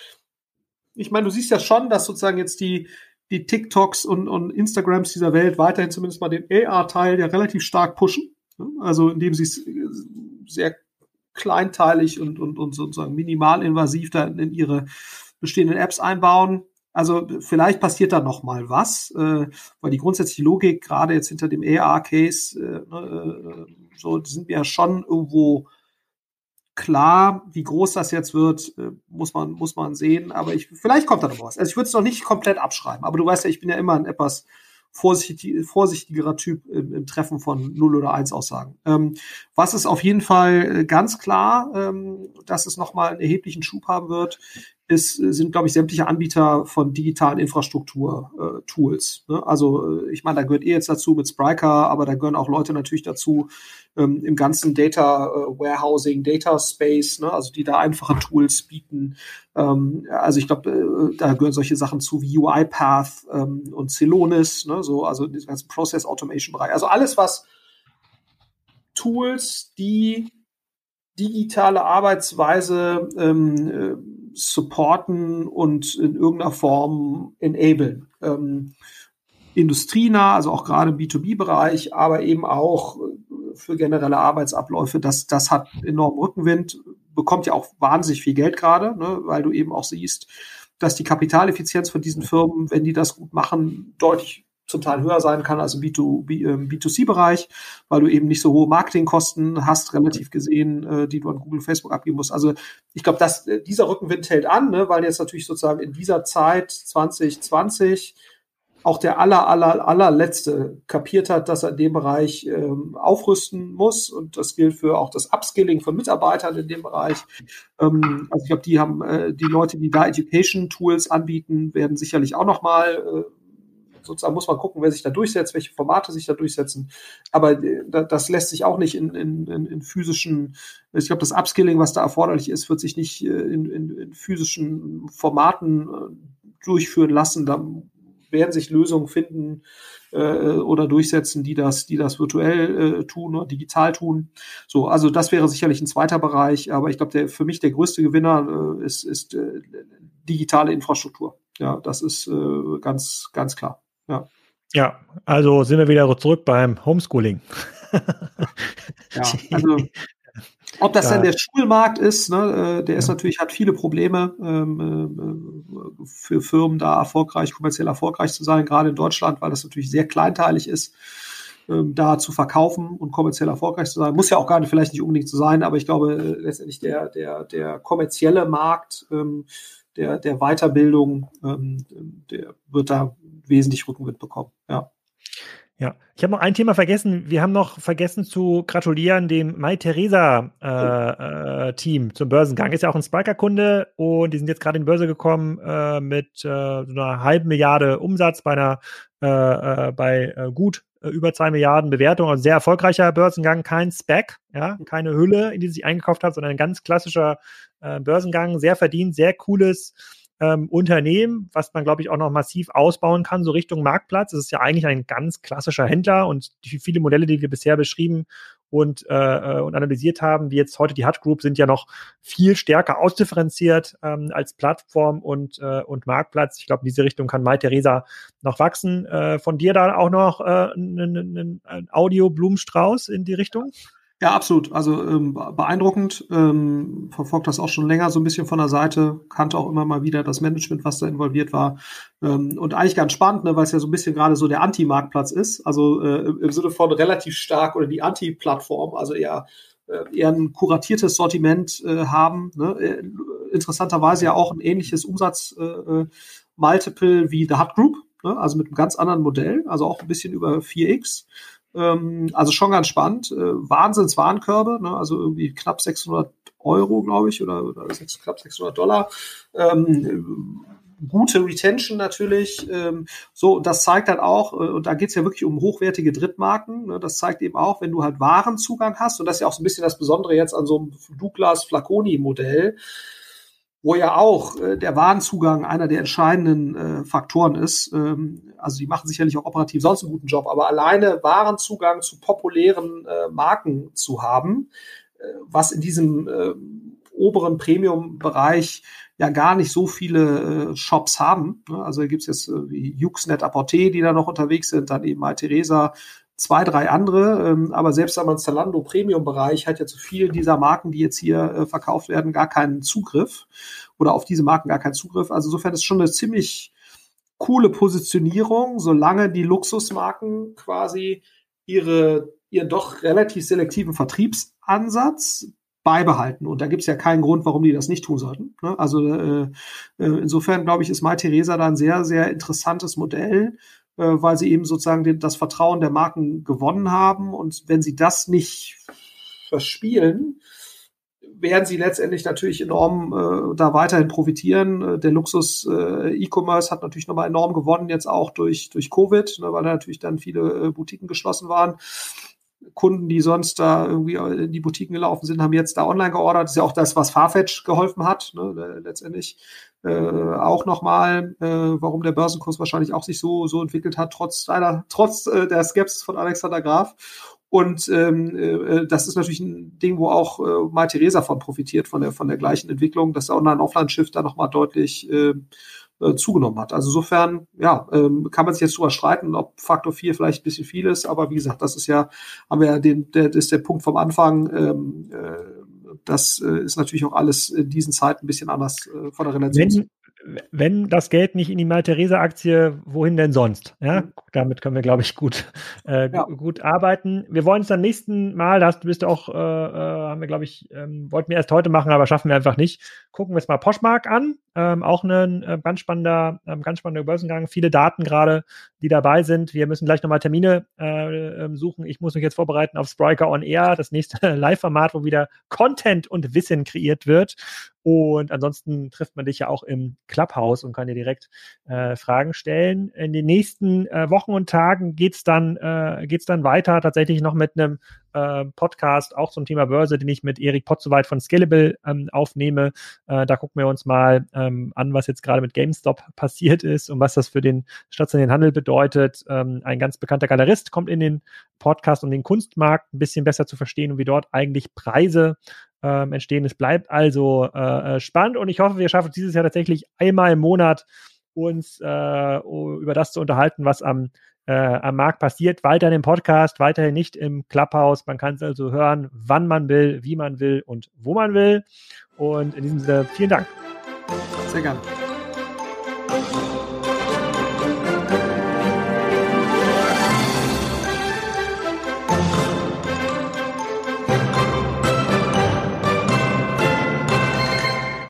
Ich meine, du siehst ja schon, dass sozusagen jetzt die, die TikToks und, und Instagrams dieser Welt weiterhin zumindest mal den AR-Teil ja relativ stark pushen. Also indem sie es äh, sehr kleinteilig und, und, und sozusagen minimalinvasiv da in ihre bestehenden Apps einbauen. Also vielleicht passiert da noch mal was, äh, weil die grundsätzliche Logik gerade jetzt hinter dem AR-Case, äh, ne, äh, so sind wir ja schon irgendwo klar, wie groß das jetzt wird, äh, muss man, muss man sehen. Aber ich, vielleicht kommt da noch was. Also ich würde es noch nicht komplett abschreiben. Aber du weißt ja, ich bin ja immer ein etwas vorsichtig, vorsichtigerer Typ im, im, Treffen von 0 oder 1 Aussagen. Ähm, was ist auf jeden Fall äh, ganz klar, ähm, dass es nochmal einen erheblichen Schub haben wird, ist, sind, glaube ich, sämtliche Anbieter von digitalen Infrastruktur-Tools. Äh, ne? Also äh, ich meine, da gehört ihr jetzt dazu mit Spryker, aber da gehören auch Leute natürlich dazu ähm, im ganzen Data äh, Warehousing, Data Space, ne? also die da einfache Tools bieten. Ähm, also ich glaube, äh, da gehören solche Sachen zu wie UiPath ähm, und Celonis, ne? so also diesen ganzen Process Automation Bereich. Also alles, was Tools, die digitale Arbeitsweise ähm, äh, supporten und in irgendeiner Form enablen. Ähm, industrienah, also auch gerade im B2B-Bereich, aber eben auch für generelle Arbeitsabläufe, das, das hat enormen Rückenwind, bekommt ja auch wahnsinnig viel Geld gerade, ne, weil du eben auch siehst, dass die Kapitaleffizienz von diesen Firmen, wenn die das gut machen, deutlich zum Teil höher sein kann als im B2C-Bereich, ähm, weil du eben nicht so hohe Marketingkosten hast, relativ gesehen, äh, die du an Google, Facebook abgeben musst. Also ich glaube, dass äh, dieser Rückenwind hält an, ne, weil jetzt natürlich sozusagen in dieser Zeit 2020 auch der aller, aller, allerletzte kapiert hat, dass er in dem Bereich ähm, aufrüsten muss. Und das gilt für auch das Upskilling von Mitarbeitern in dem Bereich. Ähm, also ich glaube, die haben äh, die Leute, die da Education Tools anbieten, werden sicherlich auch nochmal äh, sozusagen muss man gucken, wer sich da durchsetzt, welche Formate sich da durchsetzen. Aber äh, das lässt sich auch nicht in, in, in physischen, ich glaube, das Upskilling, was da erforderlich ist, wird sich nicht äh, in, in, physischen Formaten äh, durchführen lassen. Da werden sich Lösungen finden äh, oder durchsetzen, die das, die das virtuell äh, tun oder digital tun. So, also das wäre sicherlich ein zweiter Bereich, aber ich glaube, der für mich der größte Gewinner äh, ist, ist digitale Infrastruktur. Ja, das ist ganz, ganz klar. Ja. Ja, also sind wir wieder zurück beim Homeschooling. ja, also ob das dann der Schulmarkt ist, ne, äh, der ist natürlich, hat viele Probleme ähm, äh, für Firmen da erfolgreich, kommerziell erfolgreich zu sein, gerade in Deutschland, weil das natürlich sehr kleinteilig ist, ähm, da zu verkaufen und kommerziell erfolgreich zu sein. Muss ja auch gar nicht, vielleicht nicht unbedingt zu sein, aber ich glaube, äh, letztendlich der, der, der kommerzielle Markt ähm, der, der Weiterbildung, ähm, der wird da wesentlich Rückenwind bekommen. Ja. Ja, ich habe noch ein Thema vergessen. Wir haben noch vergessen zu gratulieren dem Mai Theresa äh, äh, Team zum Börsengang. Ist ja auch ein Spiker-Kunde und die sind jetzt gerade in die Börse gekommen äh, mit äh, so einer halben Milliarde Umsatz bei einer äh, äh, bei gut über zwei Milliarden Bewertung. Also sehr erfolgreicher Börsengang, kein Spec, ja, keine Hülle, in die sie sich eingekauft hat, sondern ein ganz klassischer Börsengang, sehr verdient, sehr cooles ähm, Unternehmen, was man, glaube ich, auch noch massiv ausbauen kann, so Richtung Marktplatz. Es ist ja eigentlich ein ganz klassischer Händler und die viele Modelle, die wir bisher beschrieben und, äh, äh, und analysiert haben, wie jetzt heute die Hut Group, sind ja noch viel stärker ausdifferenziert ähm, als Plattform und, äh, und Marktplatz. Ich glaube, in diese Richtung kann Mai Theresa noch wachsen. Äh, von dir da auch noch äh, ein, ein Audio-Blumenstrauß in die Richtung? Ja, absolut. Also ähm, beeindruckend. Ähm, verfolgt das auch schon länger so ein bisschen von der Seite. Kannte auch immer mal wieder das Management, was da involviert war. Ähm, und eigentlich ganz spannend, ne, weil es ja so ein bisschen gerade so der Anti-Marktplatz ist. Also äh, im Sinne von relativ stark oder die Anti-Plattform, also eher äh, eher ein kuratiertes Sortiment äh, haben. Ne? Äh, interessanterweise ja auch ein ähnliches Umsatz-Multiple äh wie The Hut Group, ne? also mit einem ganz anderen Modell, also auch ein bisschen über 4x. Ähm, also schon ganz spannend. Äh, Wahnsinns-Warenkörbe, ne? also irgendwie knapp 600 Euro, glaube ich, oder, oder 6, knapp 600 Dollar. Ähm, gute Retention natürlich. Ähm, so, das zeigt halt auch, äh, und da geht's ja wirklich um hochwertige Drittmarken. Ne? Das zeigt eben auch, wenn du halt Warenzugang hast, und das ist ja auch so ein bisschen das Besondere jetzt an so einem Douglas Flaconi-Modell, wo ja auch äh, der Warenzugang einer der entscheidenden äh, Faktoren ist. Ähm, also die machen sicherlich auch operativ sonst einen guten Job, aber alleine Warenzugang zu populären äh, Marken zu haben, äh, was in diesem äh, oberen Premium-Bereich ja gar nicht so viele äh, Shops haben. Ne? Also da gibt's jetzt äh, wie Yuxnet Apporté, die da noch unterwegs sind, dann eben mal Theresa, zwei, drei andere, ähm, aber selbst am Zalando Premium-Bereich hat ja zu vielen dieser Marken, die jetzt hier äh, verkauft werden, gar keinen Zugriff oder auf diese Marken gar keinen Zugriff. Also insofern ist schon eine ziemlich coole Positionierung, solange die Luxusmarken quasi ihre ihren doch relativ selektiven Vertriebsansatz beibehalten. Und da gibt es ja keinen Grund, warum die das nicht tun sollten. Ne? Also äh, äh, insofern, glaube ich, ist Mai Theresa da ein sehr, sehr interessantes Modell, äh, weil sie eben sozusagen den, das Vertrauen der Marken gewonnen haben. Und wenn sie das nicht verspielen, werden sie letztendlich natürlich enorm äh, da weiterhin profitieren. Äh, der Luxus äh, E-Commerce hat natürlich nochmal enorm gewonnen, jetzt auch durch, durch Covid, ne, weil da natürlich dann viele äh, Boutiquen geschlossen waren. Kunden, die sonst da irgendwie in die Boutiquen gelaufen sind, haben jetzt da online geordert. Das ist ja auch das, was Farfetch geholfen hat, ne, letztendlich äh, auch nochmal, äh, warum der Börsenkurs wahrscheinlich auch sich so, so entwickelt hat, trotz leider, trotz äh, der Skepsis von Alexander Graf. Und ähm, äh, das ist natürlich ein Ding, wo auch äh, Mai Theresa von profitiert, von der, von der gleichen Entwicklung, dass der Online-Offline-Shift da nochmal deutlich äh, äh, zugenommen hat. Also insofern, ja, ähm, kann man sich jetzt drüber streiten, ob Faktor 4 vielleicht ein bisschen viel ist, aber wie gesagt, das ist ja, haben wir ja den, der, das ist der Punkt vom Anfang, ähm, äh, das äh, ist natürlich auch alles in diesen Zeiten ein bisschen anders äh, von der Relation. Wenn, wenn das Geld nicht in die Mal-Theresa-Aktie, wohin denn sonst? Ja, mhm. damit können wir, glaube ich, gut, äh, ja. gut arbeiten. Wir wollen es dann nächsten Mal, da hast, du bist auch, äh, äh, haben wir, glaube ich, ähm, wollten wir erst heute machen, aber schaffen wir einfach nicht. Gucken wir uns mal Poshmark an. Ähm, auch ein äh, ganz spannender, ähm, ganz spannender Börsengang. Viele Daten gerade, die dabei sind. Wir müssen gleich nochmal Termine äh, ähm, suchen. Ich muss mich jetzt vorbereiten auf Spriker on Air, das nächste Live-Format, wo wieder Content und Wissen kreiert wird. Und ansonsten trifft man dich ja auch im Clubhouse und kann dir direkt äh, Fragen stellen. In den nächsten äh, Wochen und Tagen geht's dann, äh, geht's dann weiter, tatsächlich noch mit einem äh, Podcast, auch zum Thema Börse, den ich mit Erik Potzowait von Scalable ähm, aufnehme. Äh, da gucken wir uns mal ähm, an, was jetzt gerade mit GameStop passiert ist und was das für den stationären Handel bedeutet. Ähm, ein ganz bekannter Galerist kommt in den Podcast, um den Kunstmarkt ein bisschen besser zu verstehen und wie dort eigentlich Preise ähm, entstehen. Es bleibt also äh, äh, spannend und ich hoffe, wir schaffen dieses Jahr tatsächlich einmal im Monat uns äh, über das zu unterhalten, was am, äh, am Markt passiert. Weiterhin im Podcast, weiterhin nicht im Clubhouse. Man kann es also hören, wann man will, wie man will und wo man will. Und in diesem Sinne, vielen Dank. Sehr gerne.